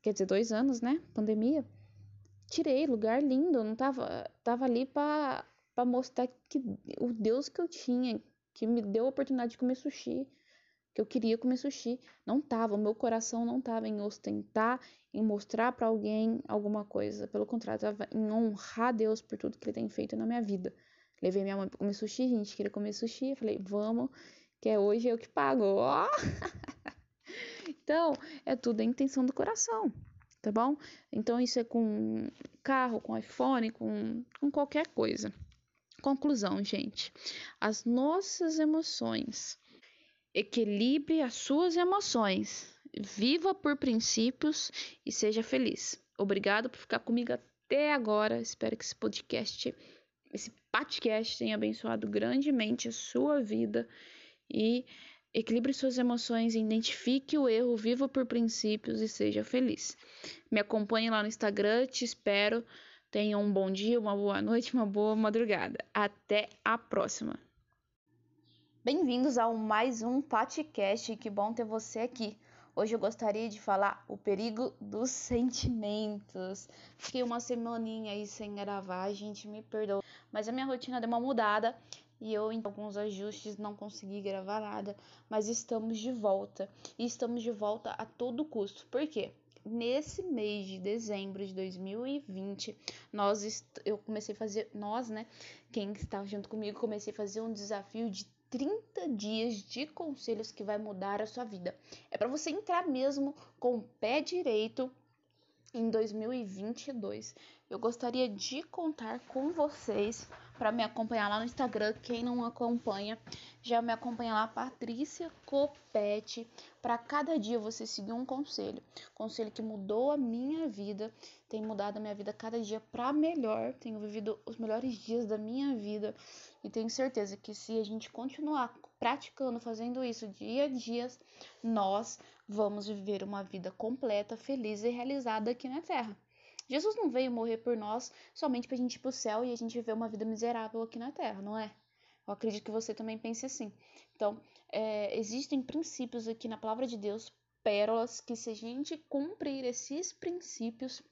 Quer dizer, dois anos, né? Pandemia. Tirei, lugar lindo, não tava. Tava ali pra para mostrar que o Deus que eu tinha, que me deu a oportunidade de comer sushi, que eu queria comer sushi, não tava, o meu coração não tava em ostentar, em mostrar para alguém alguma coisa, pelo contrário, tava em honrar Deus por tudo que ele tem feito na minha vida. Levei minha mãe para comer sushi, a gente queria comer sushi, falei, vamos, que é hoje eu que pago. Ó! [LAUGHS] então, é tudo a intenção do coração, tá bom? Então, isso é com carro, com iPhone, com, com qualquer coisa. Conclusão, gente. As nossas emoções. Equilibre as suas emoções. Viva por princípios e seja feliz. Obrigado por ficar comigo até agora. Espero que esse podcast, esse podcast tenha abençoado grandemente a sua vida e equilibre suas emoções, identifique o erro, viva por princípios e seja feliz. Me acompanhe lá no Instagram, te espero. Tenham um bom dia, uma boa noite, uma boa madrugada. Até a próxima. Bem-vindos ao mais um podcast. Que bom ter você aqui. Hoje eu gostaria de falar o perigo dos [LAUGHS] sentimentos. Fiquei uma semaninha aí sem gravar, gente, me perdoa. Mas a minha rotina deu uma mudada e eu, em alguns ajustes, não consegui gravar nada. Mas estamos de volta. E estamos de volta a todo custo. Por quê? Nesse mês de dezembro de 2020, nós eu comecei a fazer, nós, né, quem está junto comigo, comecei a fazer um desafio de 30 dias de conselhos que vai mudar a sua vida. É para você entrar mesmo com o pé direito em 2022. Eu gostaria de contar com vocês para me acompanhar lá no Instagram. Quem não acompanha, já me acompanha lá, Patrícia Copete. Para cada dia você seguir um conselho. Conselho que mudou a minha vida, tem mudado a minha vida cada dia para melhor. Tenho vivido os melhores dias da minha vida e tenho certeza que se a gente continuar praticando, fazendo isso dia a dia, nós vamos viver uma vida completa, feliz e realizada aqui na Terra. Jesus não veio morrer por nós somente para a gente ir para o céu e a gente viver uma vida miserável aqui na terra, não é? Eu acredito que você também pense assim. Então, é, existem princípios aqui na palavra de Deus, pérolas, que se a gente cumprir esses princípios,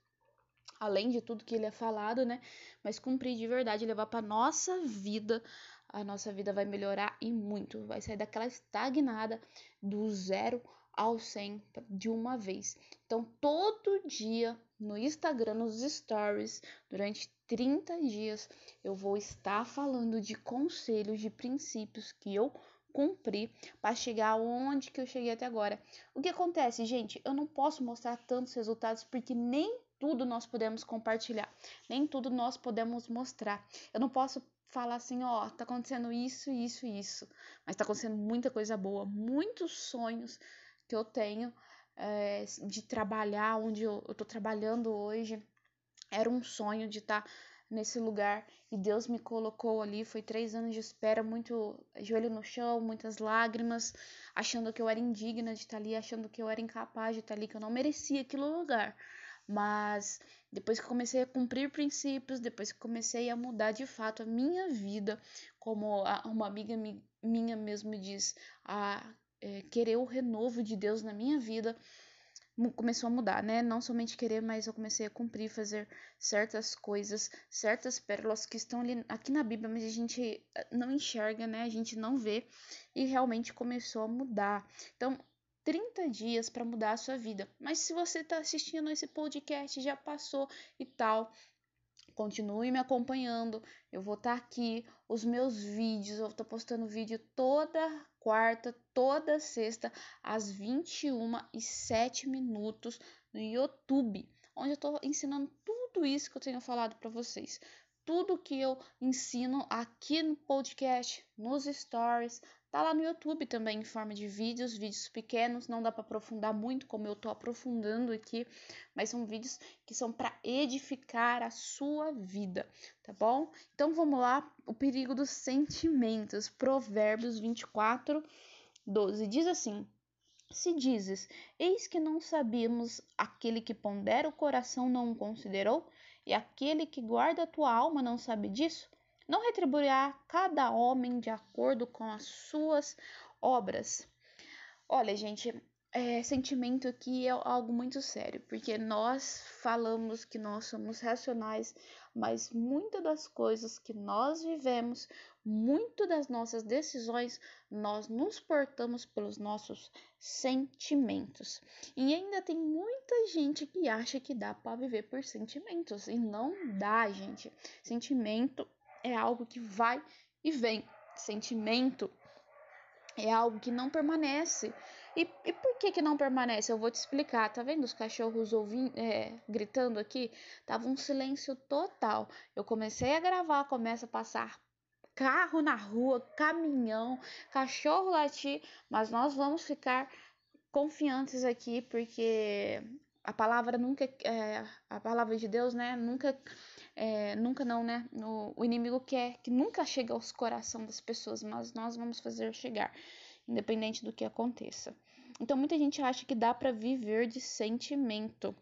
além de tudo que ele é falado, né? Mas cumprir de verdade, levar para nossa vida, a nossa vida vai melhorar e muito. Vai sair daquela estagnada do zero ao 100 de uma vez. Então, todo dia no Instagram, nos stories, durante 30 dias, eu vou estar falando de conselhos, de princípios que eu cumpri para chegar onde que eu cheguei até agora. O que acontece, gente? Eu não posso mostrar tantos resultados porque nem tudo nós podemos compartilhar, nem tudo nós podemos mostrar. Eu não posso falar assim, ó, tá acontecendo isso, isso, isso, mas tá acontecendo muita coisa boa, muitos sonhos que eu tenho é, de trabalhar onde eu, eu tô trabalhando hoje. Era um sonho de estar tá nesse lugar e Deus me colocou ali. Foi três anos de espera, muito joelho no chão, muitas lágrimas, achando que eu era indigna de estar tá ali, achando que eu era incapaz de estar tá ali, que eu não merecia aquele lugar. Mas depois que comecei a cumprir princípios, depois que comecei a mudar de fato a minha vida, como uma amiga minha mesmo diz, a é, querer o renovo de Deus na minha vida, começou a mudar, né? Não somente querer, mas eu comecei a cumprir, fazer certas coisas, certas pérolas que estão ali aqui na Bíblia, mas a gente eh, não enxerga, né? A gente não vê e realmente começou a mudar. Então, 30 dias para mudar a sua vida. Mas se você está assistindo esse podcast, já passou e tal, continue me acompanhando. Eu vou estar tá aqui, os meus vídeos, eu estou postando vídeo toda quarta, toda sexta, às 21 e 7 minutos no YouTube, onde eu estou ensinando tudo isso que eu tenho falado para vocês. Tudo que eu ensino aqui no podcast, nos stories, Tá lá no YouTube também em forma de vídeos, vídeos pequenos, não dá para aprofundar muito como eu tô aprofundando aqui, mas são vídeos que são para edificar a sua vida, tá bom? Então vamos lá, o perigo dos sentimentos. Provérbios 24, 12 diz assim: Se dizes, eis que não sabíamos, aquele que pondera o coração não o considerou, e aquele que guarda a tua alma não sabe disso? Não retribuirá cada homem de acordo com as suas obras. Olha, gente, é, sentimento aqui é algo muito sério, porque nós falamos que nós somos racionais, mas muitas das coisas que nós vivemos, muito das nossas decisões, nós nos portamos pelos nossos sentimentos. E ainda tem muita gente que acha que dá para viver por sentimentos, e não dá, gente. Sentimento é algo que vai e vem. Sentimento é algo que não permanece. E, e por que que não permanece? Eu vou te explicar. Tá vendo os cachorros ouvindo, é, gritando aqui? Tava um silêncio total. Eu comecei a gravar, começa a passar carro na rua, caminhão, cachorro latir, mas nós vamos ficar confiantes aqui porque a palavra nunca é, a palavra de Deus, né, nunca é, nunca não, né? O, o inimigo quer que nunca chegue aos corações das pessoas, mas nós vamos fazer chegar, independente do que aconteça. Então muita gente acha que dá para viver de sentimento.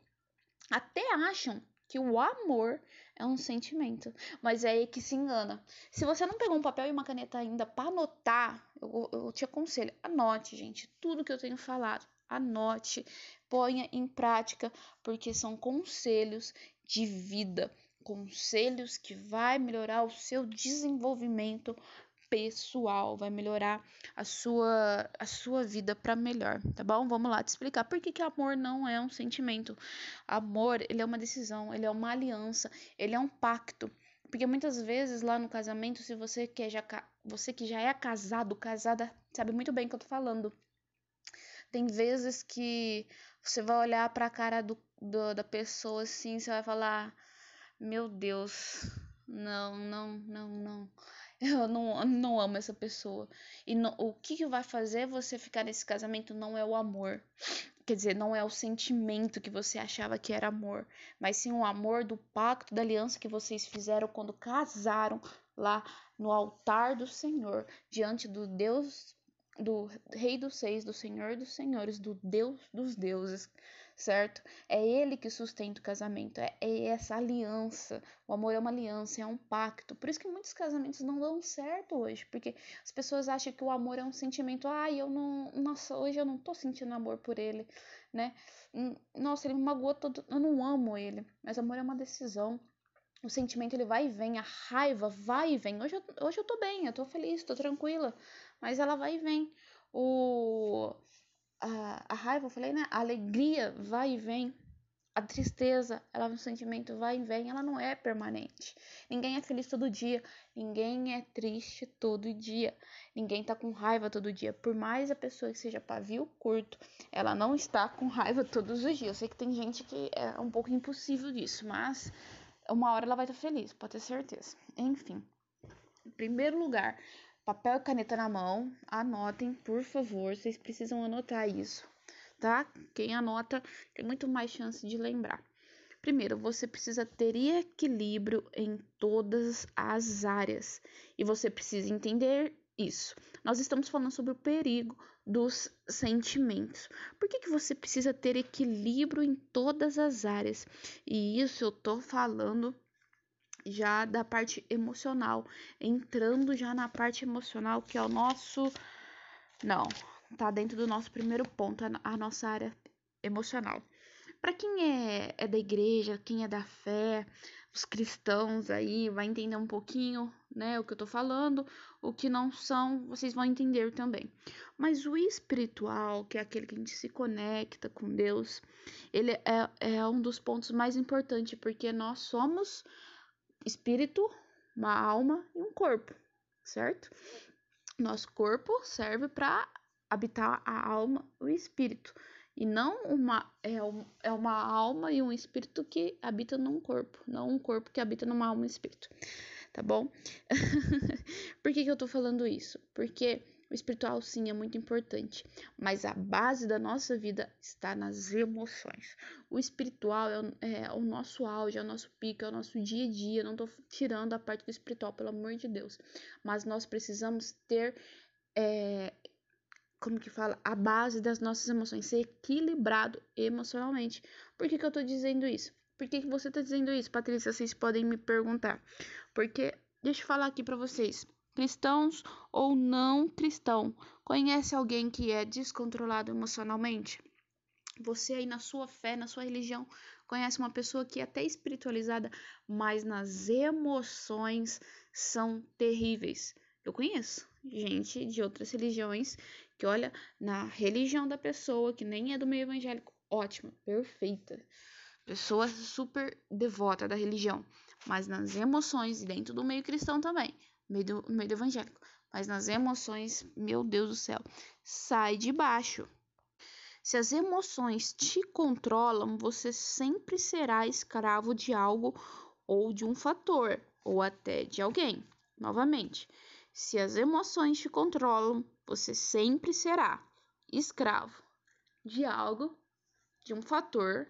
Até acham que o amor é um sentimento, mas é aí que se engana. Se você não pegou um papel e uma caneta ainda para anotar, eu, eu te aconselho, anote, gente, tudo que eu tenho falado. Anote, ponha em prática, porque são conselhos de vida conselhos que vai melhorar o seu desenvolvimento pessoal, vai melhorar a sua a sua vida para melhor, tá bom? Vamos lá te explicar por que, que amor não é um sentimento. Amor, ele é uma decisão, ele é uma aliança, ele é um pacto. Porque muitas vezes lá no casamento, se você que já você que já é casado, casada, sabe muito bem o que eu tô falando. Tem vezes que você vai olhar para a cara do, do, da pessoa assim, você vai falar: meu Deus, não, não, não, não. [LAUGHS] Eu não, não amo essa pessoa. E no, o que, que vai fazer você ficar nesse casamento não é o amor. Quer dizer, não é o sentimento que você achava que era amor, mas sim o amor do pacto, da aliança que vocês fizeram quando casaram lá no altar do Senhor, diante do Deus, do Rei dos Seis, do Senhor dos Senhores, do Deus dos deuses certo? É ele que sustenta o casamento, é, é, essa aliança. O amor é uma aliança, é um pacto. Por isso que muitos casamentos não dão certo hoje, porque as pessoas acham que o amor é um sentimento. Ah, eu não, nossa, hoje eu não tô sentindo amor por ele, né? Nossa, ele me magoou todo, eu não amo ele. Mas amor é uma decisão. o sentimento ele vai e vem, a raiva vai e vem. Hoje eu, hoje eu tô bem, eu tô feliz, tô tranquila, mas ela vai e vem. O, a, a raiva, eu falei, né? A alegria vai e vem. A tristeza, ela é um sentimento vai e vem, ela não é permanente. Ninguém é feliz todo dia, ninguém é triste todo dia, ninguém tá com raiva todo dia. Por mais a pessoa que seja pavio curto, ela não está com raiva todos os dias. Eu sei que tem gente que é um pouco impossível disso, mas uma hora ela vai estar feliz, pode ter certeza. Enfim, em primeiro lugar, papel e caneta na mão, anotem, por favor, vocês precisam anotar isso, tá? Quem anota tem muito mais chance de lembrar. Primeiro, você precisa ter equilíbrio em todas as áreas e você precisa entender isso. Nós estamos falando sobre o perigo dos sentimentos. Por que, que você precisa ter equilíbrio em todas as áreas? E isso eu tô falando já da parte emocional, entrando já na parte emocional, que é o nosso. Não, tá dentro do nosso primeiro ponto, a nossa área emocional. Para quem é, é da igreja, quem é da fé, os cristãos aí, vai entender um pouquinho, né, o que eu tô falando, o que não são, vocês vão entender também. Mas o espiritual, que é aquele que a gente se conecta com Deus, ele é, é um dos pontos mais importantes, porque nós somos espírito, uma alma e um corpo, certo? Nosso corpo serve para habitar a alma, o espírito, e não uma é, um, é uma alma e um espírito que habita num corpo, não um corpo que habita numa alma e espírito, tá bom? [LAUGHS] Por que, que eu tô falando isso? Porque o espiritual, sim, é muito importante, mas a base da nossa vida está nas emoções. O espiritual é, é o nosso auge, é o nosso pico, é o nosso dia a dia. não estou tirando a parte do espiritual, pelo amor de Deus. Mas nós precisamos ter. É, como que fala? A base das nossas emoções, ser equilibrado emocionalmente. Por que, que eu estou dizendo isso? Por que, que você está dizendo isso, Patrícia? Vocês podem me perguntar. Porque, deixa eu falar aqui para vocês cristãos ou não cristão. Conhece alguém que é descontrolado emocionalmente? Você aí na sua fé, na sua religião, conhece uma pessoa que é até espiritualizada, mas nas emoções são terríveis. Eu conheço gente de outras religiões que olha na religião da pessoa, que nem é do meio evangélico, ótima, perfeita. Pessoa super devota da religião, mas nas emoções e dentro do meio cristão também meio do, evangélico. Mas nas emoções, meu Deus do céu, sai de baixo. Se as emoções te controlam, você sempre será escravo de algo ou de um fator, ou até de alguém. Novamente, se as emoções te controlam, você sempre será escravo de algo, de um fator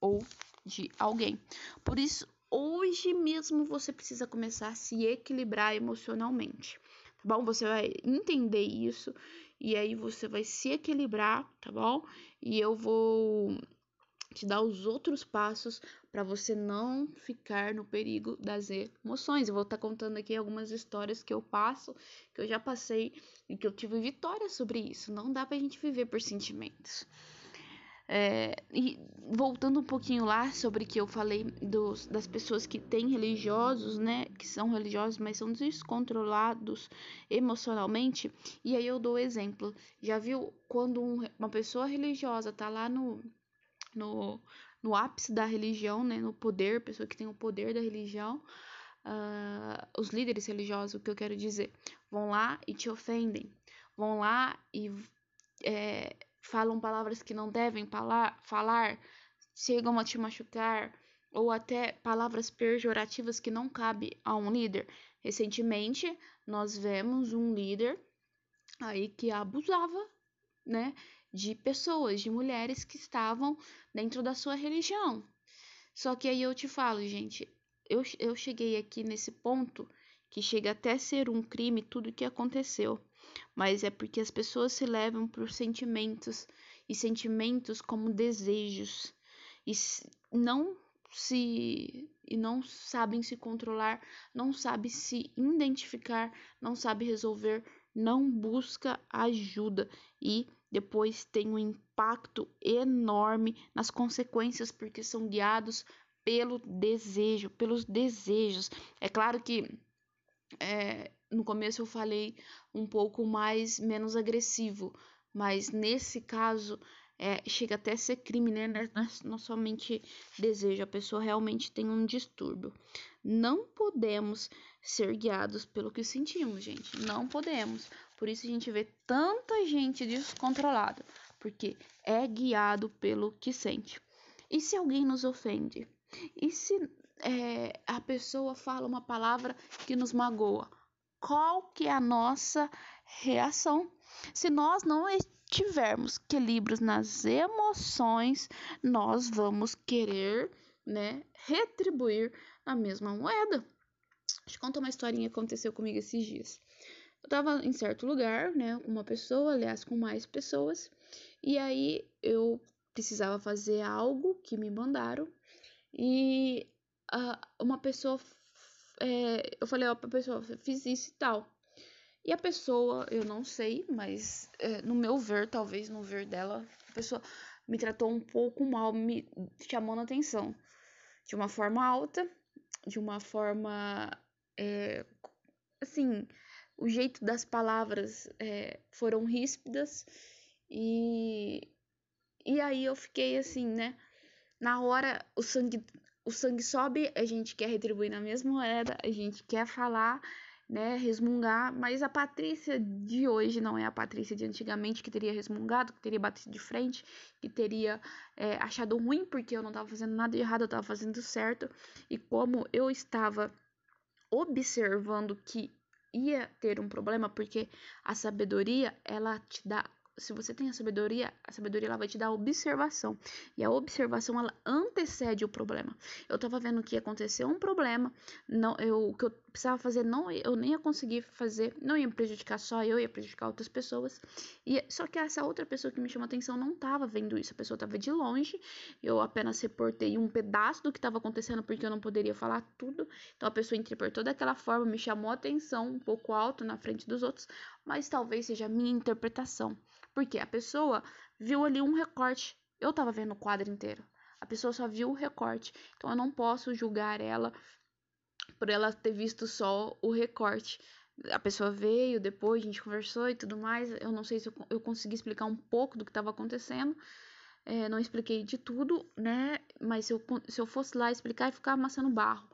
ou de alguém. Por isso, hoje mesmo você precisa começar a se equilibrar emocionalmente, tá bom? Você vai entender isso e aí você vai se equilibrar, tá bom? E eu vou te dar os outros passos para você não ficar no perigo das emoções. Eu vou estar tá contando aqui algumas histórias que eu passo, que eu já passei e que eu tive vitória sobre isso. Não dá pra gente viver por sentimentos. É, e voltando um pouquinho lá sobre que eu falei dos, das pessoas que têm religiosos, né, que são religiosos, mas são descontrolados emocionalmente, e aí eu dou exemplo. Já viu quando um, uma pessoa religiosa tá lá no, no, no ápice da religião, né, no poder, pessoa que tem o poder da religião, uh, os líderes religiosos, o que eu quero dizer, vão lá e te ofendem, vão lá e é, falam palavras que não devem falar, chegam a te machucar, ou até palavras pejorativas que não cabe a um líder. Recentemente, nós vemos um líder aí que abusava, né, de pessoas, de mulheres que estavam dentro da sua religião. Só que aí eu te falo, gente, eu, eu cheguei aqui nesse ponto que chega até ser um crime tudo o que aconteceu mas é porque as pessoas se levam por sentimentos e sentimentos como desejos e não se e não sabem se controlar, não sabe se identificar, não sabe resolver, não busca ajuda e depois tem um impacto enorme nas consequências porque são guiados pelo desejo, pelos desejos. É claro que é, no começo eu falei um pouco mais menos agressivo, mas nesse caso é, chega até a ser crime, né? Não somente desejo, a pessoa realmente tem um distúrbio. Não podemos ser guiados pelo que sentimos, gente. Não podemos. Por isso a gente vê tanta gente descontrolada, porque é guiado pelo que sente. E se alguém nos ofende? E se é, a pessoa fala uma palavra que nos magoa? Qual que é a nossa reação? Se nós não tivermos equilíbrios nas emoções, nós vamos querer, né, retribuir a mesma moeda. Deixa eu contar uma historinha que aconteceu comigo esses dias. Eu tava em certo lugar, né, com uma pessoa, aliás, com mais pessoas, e aí eu precisava fazer algo que me mandaram e uh, uma pessoa é, eu falei ó pra pessoa fiz isso e tal e a pessoa eu não sei mas é, no meu ver talvez no ver dela a pessoa me tratou um pouco mal me chamando a atenção de uma forma alta de uma forma é, assim o jeito das palavras é, foram ríspidas e e aí eu fiquei assim, né? Na hora o sangue o sangue sobe, a gente quer retribuir na mesma moeda, a gente quer falar, né, resmungar, mas a Patrícia de hoje não é a Patrícia de antigamente que teria resmungado, que teria batido de frente, que teria é, achado ruim porque eu não estava fazendo nada de errado, eu estava fazendo certo, e como eu estava observando que ia ter um problema, porque a sabedoria ela te dá se você tem a sabedoria, a sabedoria ela vai te dar observação. E a observação ela antecede o problema. Eu tava vendo que ia acontecer um problema, não, eu, que eu precisava fazer, não, eu nem ia conseguir fazer, não ia prejudicar só eu, ia prejudicar outras pessoas. E só que essa outra pessoa que me chamou atenção não tava vendo isso, a pessoa tava de longe. Eu apenas reportei um pedaço do que estava acontecendo porque eu não poderia falar tudo. Então a pessoa interpretou daquela forma, me chamou atenção um pouco alto na frente dos outros, mas talvez seja a minha interpretação. Porque a pessoa viu ali um recorte. Eu tava vendo o quadro inteiro. A pessoa só viu o recorte. Então eu não posso julgar ela por ela ter visto só o recorte. A pessoa veio depois, a gente conversou e tudo mais. Eu não sei se eu, eu consegui explicar um pouco do que estava acontecendo. É, não expliquei de tudo, né? Mas se eu, se eu fosse lá explicar, ia ficar amassando barro.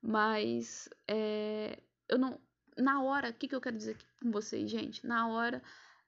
Mas é, eu não. Na hora, o que, que eu quero dizer aqui com vocês, gente? Na hora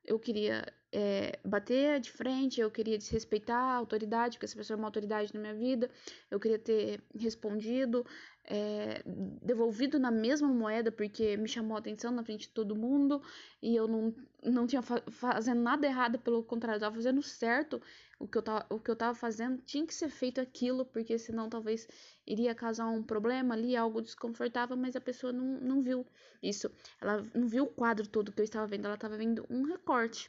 eu queria é, bater de frente, eu queria desrespeitar a autoridade, porque essa pessoa é uma autoridade na minha vida, eu queria ter respondido, é, devolvido na mesma moeda, porque me chamou a atenção na frente de todo mundo, e eu não, não tinha fa fazendo nada errado, pelo contrário, eu tava fazendo certo o que, eu tava, o que eu tava fazendo, tinha que ser feito aquilo, porque senão talvez iria causar um problema ali, algo desconfortável, mas a pessoa não, não viu isso, ela não viu o quadro todo que eu estava vendo, ela estava vendo um recorte.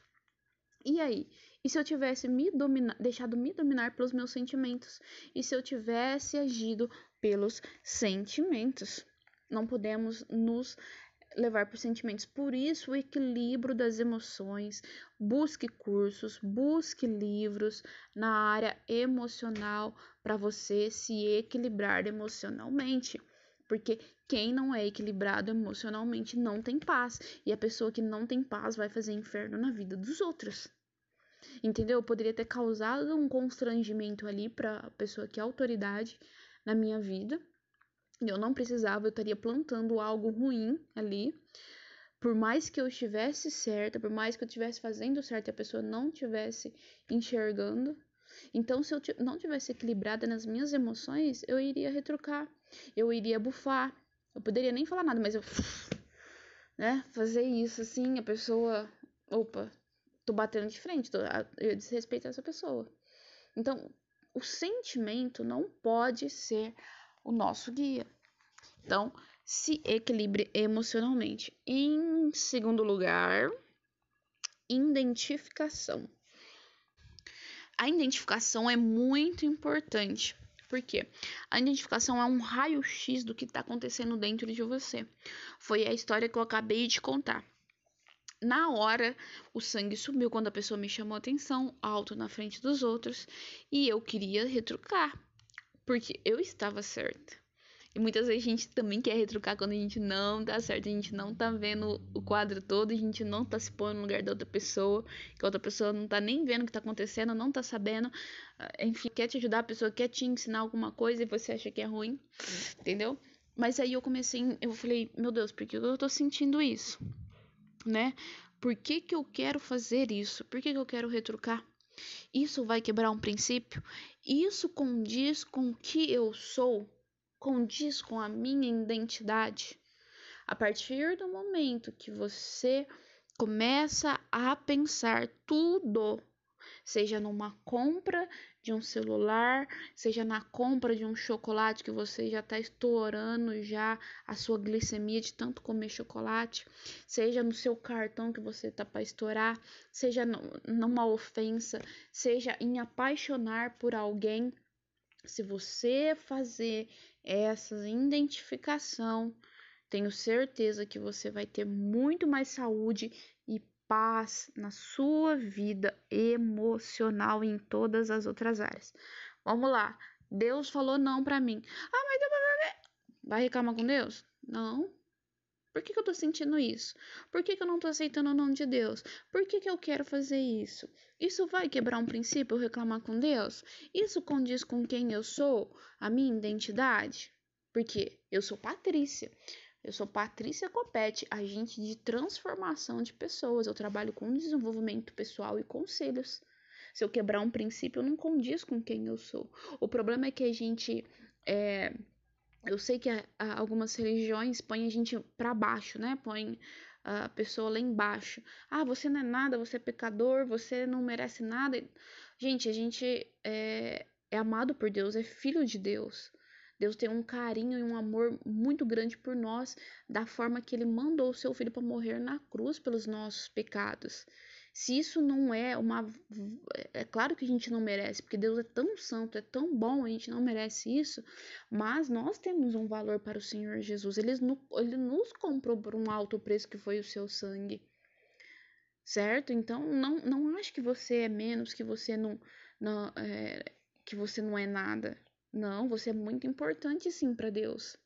E aí? E se eu tivesse me deixado me dominar pelos meus sentimentos? E se eu tivesse agido pelos sentimentos? Não podemos nos levar por sentimentos. Por isso, o equilíbrio das emoções. Busque cursos, busque livros na área emocional para você se equilibrar emocionalmente. Porque quem não é equilibrado emocionalmente não tem paz. E a pessoa que não tem paz vai fazer inferno na vida dos outros. Entendeu? Eu poderia ter causado um constrangimento ali para a pessoa que é autoridade na minha vida. Eu não precisava, eu estaria plantando algo ruim ali. Por mais que eu estivesse certa, por mais que eu estivesse fazendo certo e a pessoa não estivesse enxergando. Então, se eu não tivesse equilibrada nas minhas emoções, eu iria retrucar, eu iria bufar, eu poderia nem falar nada, mas eu, né, fazer isso assim, a pessoa, opa, tô batendo de frente, tô, eu desrespeito essa pessoa. Então, o sentimento não pode ser o nosso guia. Então, se equilibre emocionalmente. Em segundo lugar, identificação. A identificação é muito importante porque a identificação é um raio-x do que está acontecendo dentro de você. Foi a história que eu acabei de contar. Na hora, o sangue subiu quando a pessoa me chamou atenção, alto na frente dos outros, e eu queria retrucar. porque eu estava certa. E muitas vezes a gente também quer retrucar quando a gente não tá certo, a gente não tá vendo o quadro todo, a gente não tá se pondo no lugar da outra pessoa, que a outra pessoa não tá nem vendo o que tá acontecendo, não tá sabendo. Ah, enfim, quer te ajudar, a pessoa quer te ensinar alguma coisa e você acha que é ruim, entendeu? Mas aí eu comecei, eu falei, meu Deus, por que eu tô sentindo isso? Né? Por que, que eu quero fazer isso? Por que, que eu quero retrucar? Isso vai quebrar um princípio? Isso condiz com o que eu sou? condiz com a minha identidade. A partir do momento que você começa a pensar tudo, seja numa compra de um celular, seja na compra de um chocolate que você já está estourando já a sua glicemia de tanto comer chocolate, seja no seu cartão que você está para estourar, seja numa ofensa, seja em apaixonar por alguém, se você fazer essa identificação, tenho certeza que você vai ter muito mais saúde e paz na sua vida emocional e em todas as outras áreas. Vamos lá. Deus falou não para mim. Ah, mas vai reclamar com Deus? Não. Por que, que eu tô sentindo isso? Por que, que eu não tô aceitando o nome de Deus? Por que, que eu quero fazer isso? Isso vai quebrar um princípio reclamar com Deus? Isso condiz com quem eu sou? A minha identidade? Porque eu sou Patrícia. Eu sou Patrícia Copete, agente de transformação de pessoas. Eu trabalho com desenvolvimento pessoal e conselhos. Se eu quebrar um princípio, não condiz com quem eu sou. O problema é que a gente é, eu sei que a, a, algumas religiões põem a gente para baixo, né? Põe a pessoa lá embaixo. Ah, você não é nada, você é pecador, você não merece nada. Gente, a gente é, é amado por Deus, é filho de Deus. Deus tem um carinho e um amor muito grande por nós, da forma que ele mandou o seu filho para morrer na cruz pelos nossos pecados. Se isso não é uma. É claro que a gente não merece, porque Deus é tão santo, é tão bom, a gente não merece isso, mas nós temos um valor para o Senhor Jesus. Ele, ele nos comprou por um alto preço que foi o seu sangue. Certo? Então, não, não acho que você é menos, que você não, não é, que você não é nada. Não, você é muito importante sim para Deus.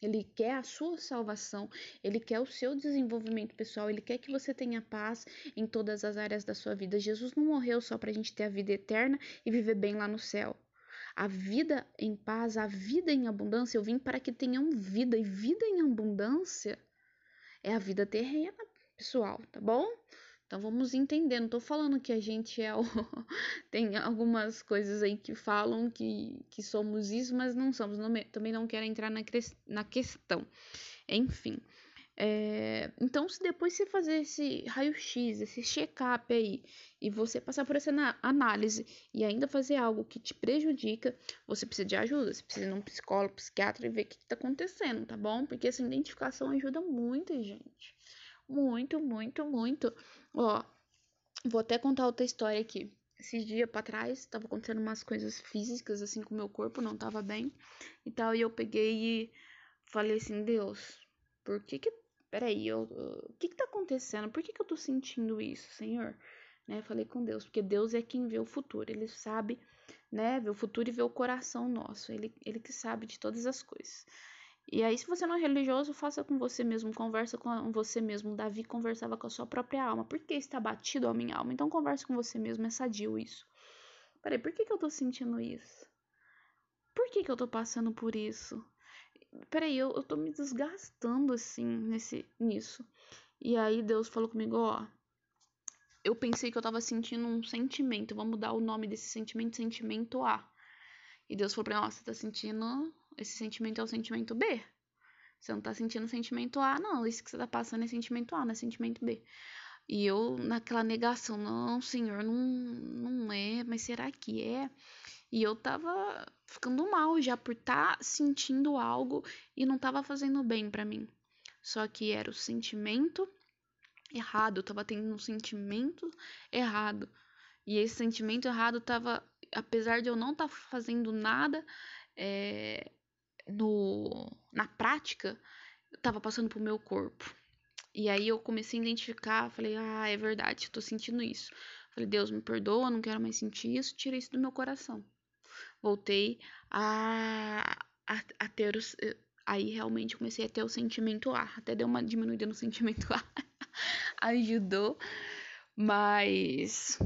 Ele quer a sua salvação, ele quer o seu desenvolvimento pessoal, ele quer que você tenha paz em todas as áreas da sua vida. Jesus não morreu só para a gente ter a vida eterna e viver bem lá no céu. A vida em paz, a vida em abundância, eu vim para que tenham vida, e vida em abundância é a vida terrena, pessoal, tá bom? Então vamos entender, não tô falando que a gente é o... [LAUGHS] tem algumas coisas aí que falam que, que somos isso, mas não somos. Não, também não quero entrar na, na questão. Enfim. É, então, se depois você fazer esse raio-x, esse check-up aí, e você passar por essa análise e ainda fazer algo que te prejudica, você precisa de ajuda. Você precisa ir num psicólogo, psiquiatra e ver o que, que tá acontecendo, tá bom? Porque essa identificação ajuda muito, gente. Muito, muito, muito. Ó, vou até contar outra história aqui. Esses dias pra trás, tava acontecendo umas coisas físicas, assim, com o meu corpo, não tava bem e tal. E eu peguei e falei assim: Deus, por que que. Peraí, o que que tá acontecendo? Por que que eu tô sentindo isso, Senhor? Né? Falei com Deus, porque Deus é quem vê o futuro, ele sabe, né? Vê o futuro e vê o coração nosso, ele, ele que sabe de todas as coisas. E aí, se você não é religioso, faça com você mesmo, conversa com você mesmo. Davi conversava com a sua própria alma. Por que está batido a minha alma? Então converse com você mesmo, é sadio isso. Peraí, por que, que eu tô sentindo isso? Por que, que eu tô passando por isso? Peraí, eu, eu tô me desgastando assim nesse, nisso. E aí Deus falou comigo, ó. Eu pensei que eu tava sentindo um sentimento. Vamos mudar o nome desse sentimento, sentimento A. E Deus falou pra mim, ó, você tá sentindo esse sentimento é o sentimento B. Você não tá sentindo sentimento A, não. Isso que você tá passando é sentimento A, não é sentimento B. E eu, naquela negação, não, senhor, não, não é, mas será que é? E eu tava ficando mal já por estar tá sentindo algo e não tava fazendo bem para mim. Só que era o sentimento errado, eu tava tendo um sentimento errado. E esse sentimento errado tava, apesar de eu não estar tá fazendo nada, é, no, na prática, estava passando pro meu corpo. E aí eu comecei a identificar, falei, ah, é verdade, eu tô sentindo isso. Falei, Deus, me perdoa, não quero mais sentir isso, tira isso do meu coração. voltei a, a, a ter os. Aí realmente comecei a ter o sentimento A. Até deu uma diminuída no [LAUGHS] sentimento A. Ajudou. Mas.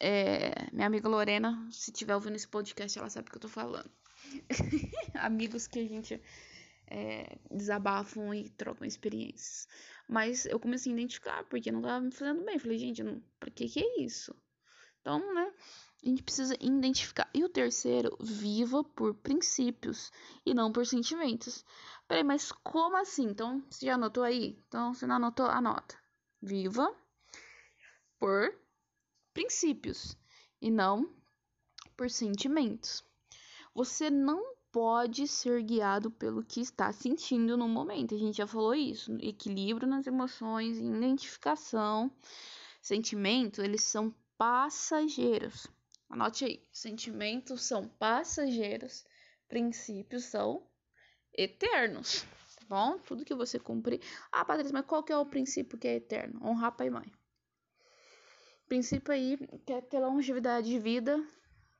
É, minha amiga Lorena, se tiver ouvindo esse podcast, ela sabe o que eu tô falando. [LAUGHS] Amigos que a gente é, desabafam e trocam experiências. Mas eu comecei a identificar, porque não tava me fazendo bem. Falei, gente, não, pra que que é isso? Então, né, a gente precisa identificar. E o terceiro, viva por princípios e não por sentimentos. Peraí, mas como assim? Então, você já anotou aí? Então, se não anotou, anota. Viva por princípios e não por sentimentos. Você não pode ser guiado pelo que está sentindo no momento. A gente já falou isso, equilíbrio nas emoções, identificação, sentimentos, eles são passageiros. Anote aí, sentimentos são passageiros, princípios são eternos. Tá bom? Tudo que você cumprir. Ah, Patrícia, mas qual que é o princípio que é eterno? Honrar pai e mãe. princípio aí que é ter longevidade de vida,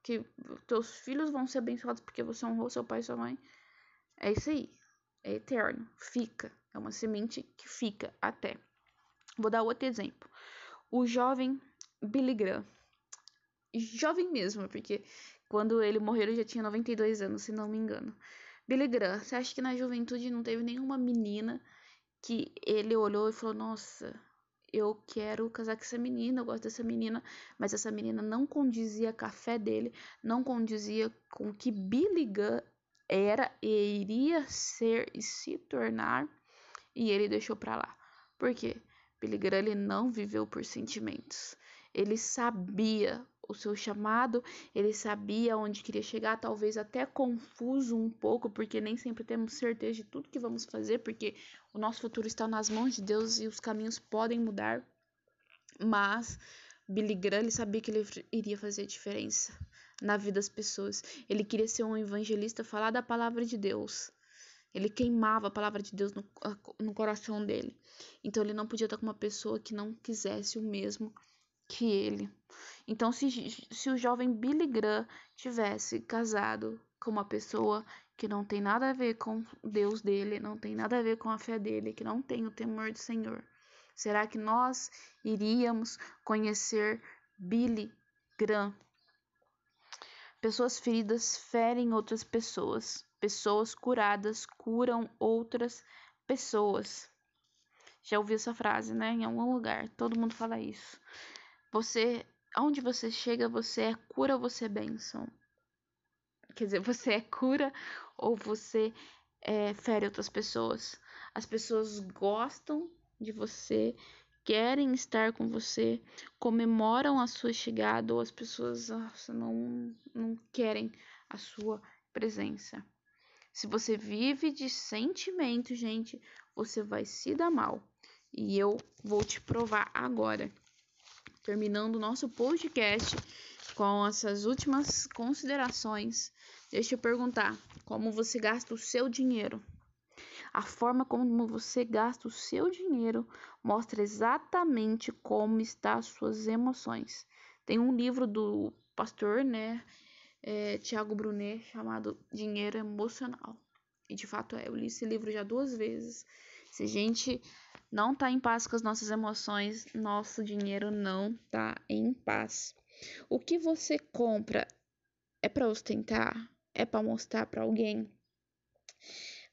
que teus filhos vão ser abençoados porque você honrou seu pai e sua mãe. É isso aí. É eterno. Fica. É uma semente que fica até. Vou dar outro exemplo. O jovem Billy Graham. Jovem mesmo, porque quando ele morreu ele já tinha 92 anos, se não me engano. Billy Graham, você acha que na juventude não teve nenhuma menina que ele olhou e falou: Nossa, eu quero casar com essa menina, eu gosto dessa menina, mas essa menina não condizia com a fé dele, não condizia com o que Billy Gunn era e iria ser e se tornar, e ele deixou para lá. Por quê? Billy Graham ele não viveu por sentimentos. Ele sabia o seu chamado, ele sabia onde queria chegar, talvez até confuso um pouco, porque nem sempre temos certeza de tudo que vamos fazer, porque o nosso futuro está nas mãos de Deus e os caminhos podem mudar. Mas Billy Graham ele sabia que ele iria fazer diferença na vida das pessoas. Ele queria ser um evangelista, falar da palavra de Deus. Ele queimava a palavra de Deus no, no coração dele. Então ele não podia estar com uma pessoa que não quisesse o mesmo que ele. Então, se, se o jovem Billy Graham tivesse casado com uma pessoa que não tem nada a ver com Deus dele, não tem nada a ver com a fé dele, que não tem o temor do Senhor, será que nós iríamos conhecer Billy Graham? Pessoas feridas ferem outras pessoas. Pessoas curadas curam outras pessoas. Já ouvi essa frase, né? Em algum lugar. Todo mundo fala isso. Você, aonde você chega, você é cura você é bênção? Quer dizer, você é cura ou você é, fere outras pessoas? As pessoas gostam de você, querem estar com você, comemoram a sua chegada ou as pessoas nossa, não, não querem a sua presença. Se você vive de sentimento, gente, você vai se dar mal. E eu vou te provar agora terminando o nosso podcast com essas últimas considerações, deixa eu perguntar: como você gasta o seu dinheiro? A forma como você gasta o seu dinheiro mostra exatamente como estão as suas emoções. Tem um livro do pastor, né, é, Tiago Brunet, chamado Dinheiro Emocional. E de fato é, eu li esse livro já duas vezes. Se a gente não tá em paz com as nossas emoções, nosso dinheiro não tá em paz. O que você compra é para ostentar? É para mostrar para alguém?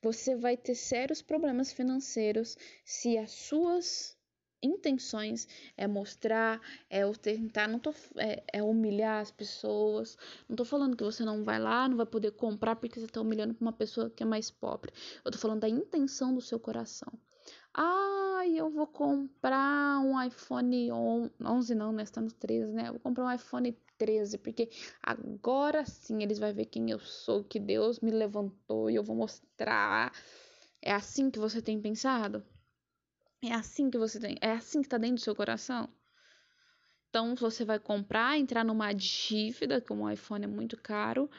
Você vai ter sérios problemas financeiros se as suas intenções é mostrar, é ostentar, não tô, é, é, humilhar as pessoas. Não tô falando que você não vai lá, não vai poder comprar porque você tá humilhando uma pessoa que é mais pobre. Eu tô falando da intenção do seu coração. Ah, eu vou comprar um iPhone 11, não, né? Está no 13, né? Eu vou comprar um iPhone 13, porque agora sim eles vão ver quem eu sou, que Deus me levantou e eu vou mostrar. É assim que você tem pensado? É assim que você tem, é assim que tá dentro do seu coração? Então você vai comprar, entrar numa dívida, como o iPhone é muito caro,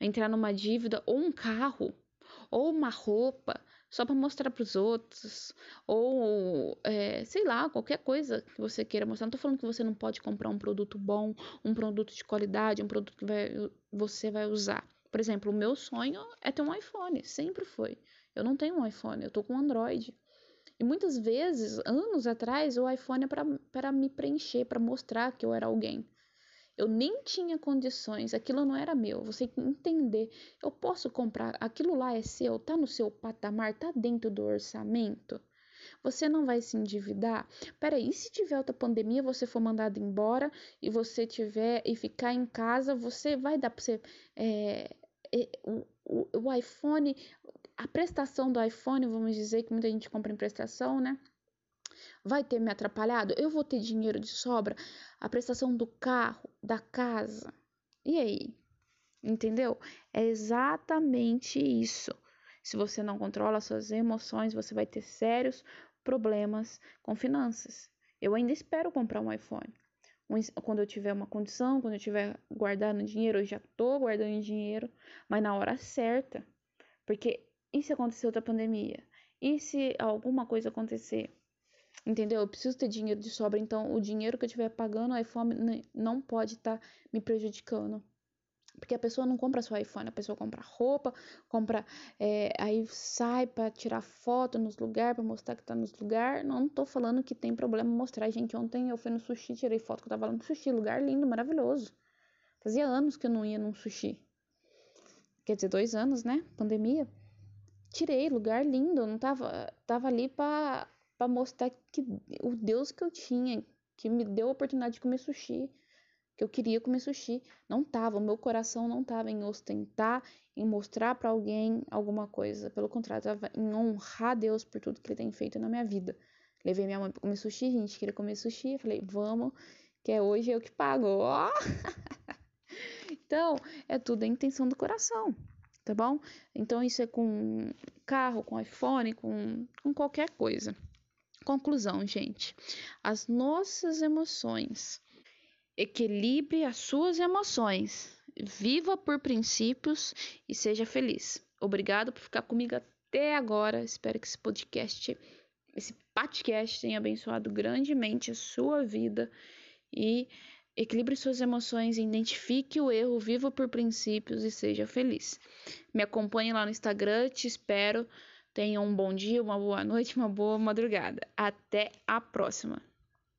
entrar numa dívida ou um carro ou uma roupa só para mostrar para os outros, ou é, sei lá, qualquer coisa que você queira mostrar. Não tô falando que você não pode comprar um produto bom, um produto de qualidade, um produto que vai, você vai usar. Por exemplo, o meu sonho é ter um iPhone, sempre foi. Eu não tenho um iPhone, eu tô com um Android. E muitas vezes, anos atrás, o iPhone é para me preencher, para mostrar que eu era alguém. Eu nem tinha condições, aquilo não era meu. Você tem que entender. Eu posso comprar, aquilo lá é seu, tá no seu patamar, tá dentro do orçamento. Você não vai se endividar? Peraí, se tiver outra pandemia, você for mandado embora e você tiver e ficar em casa, você vai dar para você. É, é, o, o, o iPhone, a prestação do iPhone, vamos dizer que muita gente compra em prestação, né? Vai ter me atrapalhado? Eu vou ter dinheiro de sobra? A prestação do carro, da casa. E aí? Entendeu? É exatamente isso. Se você não controla suas emoções, você vai ter sérios problemas com finanças. Eu ainda espero comprar um iPhone. Quando eu tiver uma condição, quando eu tiver guardando dinheiro, eu já tô guardando dinheiro, mas na hora certa. Porque e se acontecer outra pandemia? E se alguma coisa acontecer? Entendeu? Eu preciso ter dinheiro de sobra, então o dinheiro que eu estiver pagando, o iPhone não pode estar tá me prejudicando. Porque a pessoa não compra só iPhone, a pessoa compra roupa, compra. É, aí sai para tirar foto nos lugares, para mostrar que tá nos lugares. Não, não tô falando que tem problema mostrar. Gente, ontem eu fui no sushi, tirei foto que eu tava no sushi, lugar lindo, maravilhoso. Fazia anos que eu não ia num sushi. Quer dizer, dois anos, né? Pandemia. Tirei, lugar lindo. não tava, tava ali pra para mostrar que o Deus que eu tinha, que me deu a oportunidade de comer sushi, que eu queria comer sushi, não tava, o meu coração não tava em ostentar, em mostrar para alguém alguma coisa, pelo contrário, tava em honrar Deus por tudo que ele tem feito na minha vida. Levei minha mãe para comer sushi, a gente queria comer sushi, falei, vamos, que é hoje eu que pago. Ó! [LAUGHS] então, é tudo a intenção do coração, tá bom? Então, isso é com carro, com iPhone, com, com qualquer coisa. Conclusão, gente. As nossas emoções. Equilibre as suas emoções. Viva por princípios e seja feliz. Obrigado por ficar comigo até agora. Espero que esse podcast, esse podcast tenha abençoado grandemente a sua vida e equilibre suas emoções, identifique o erro, viva por princípios e seja feliz. Me acompanhe lá no Instagram, te espero. Tenham um bom dia, uma boa noite, uma boa madrugada. Até a próxima!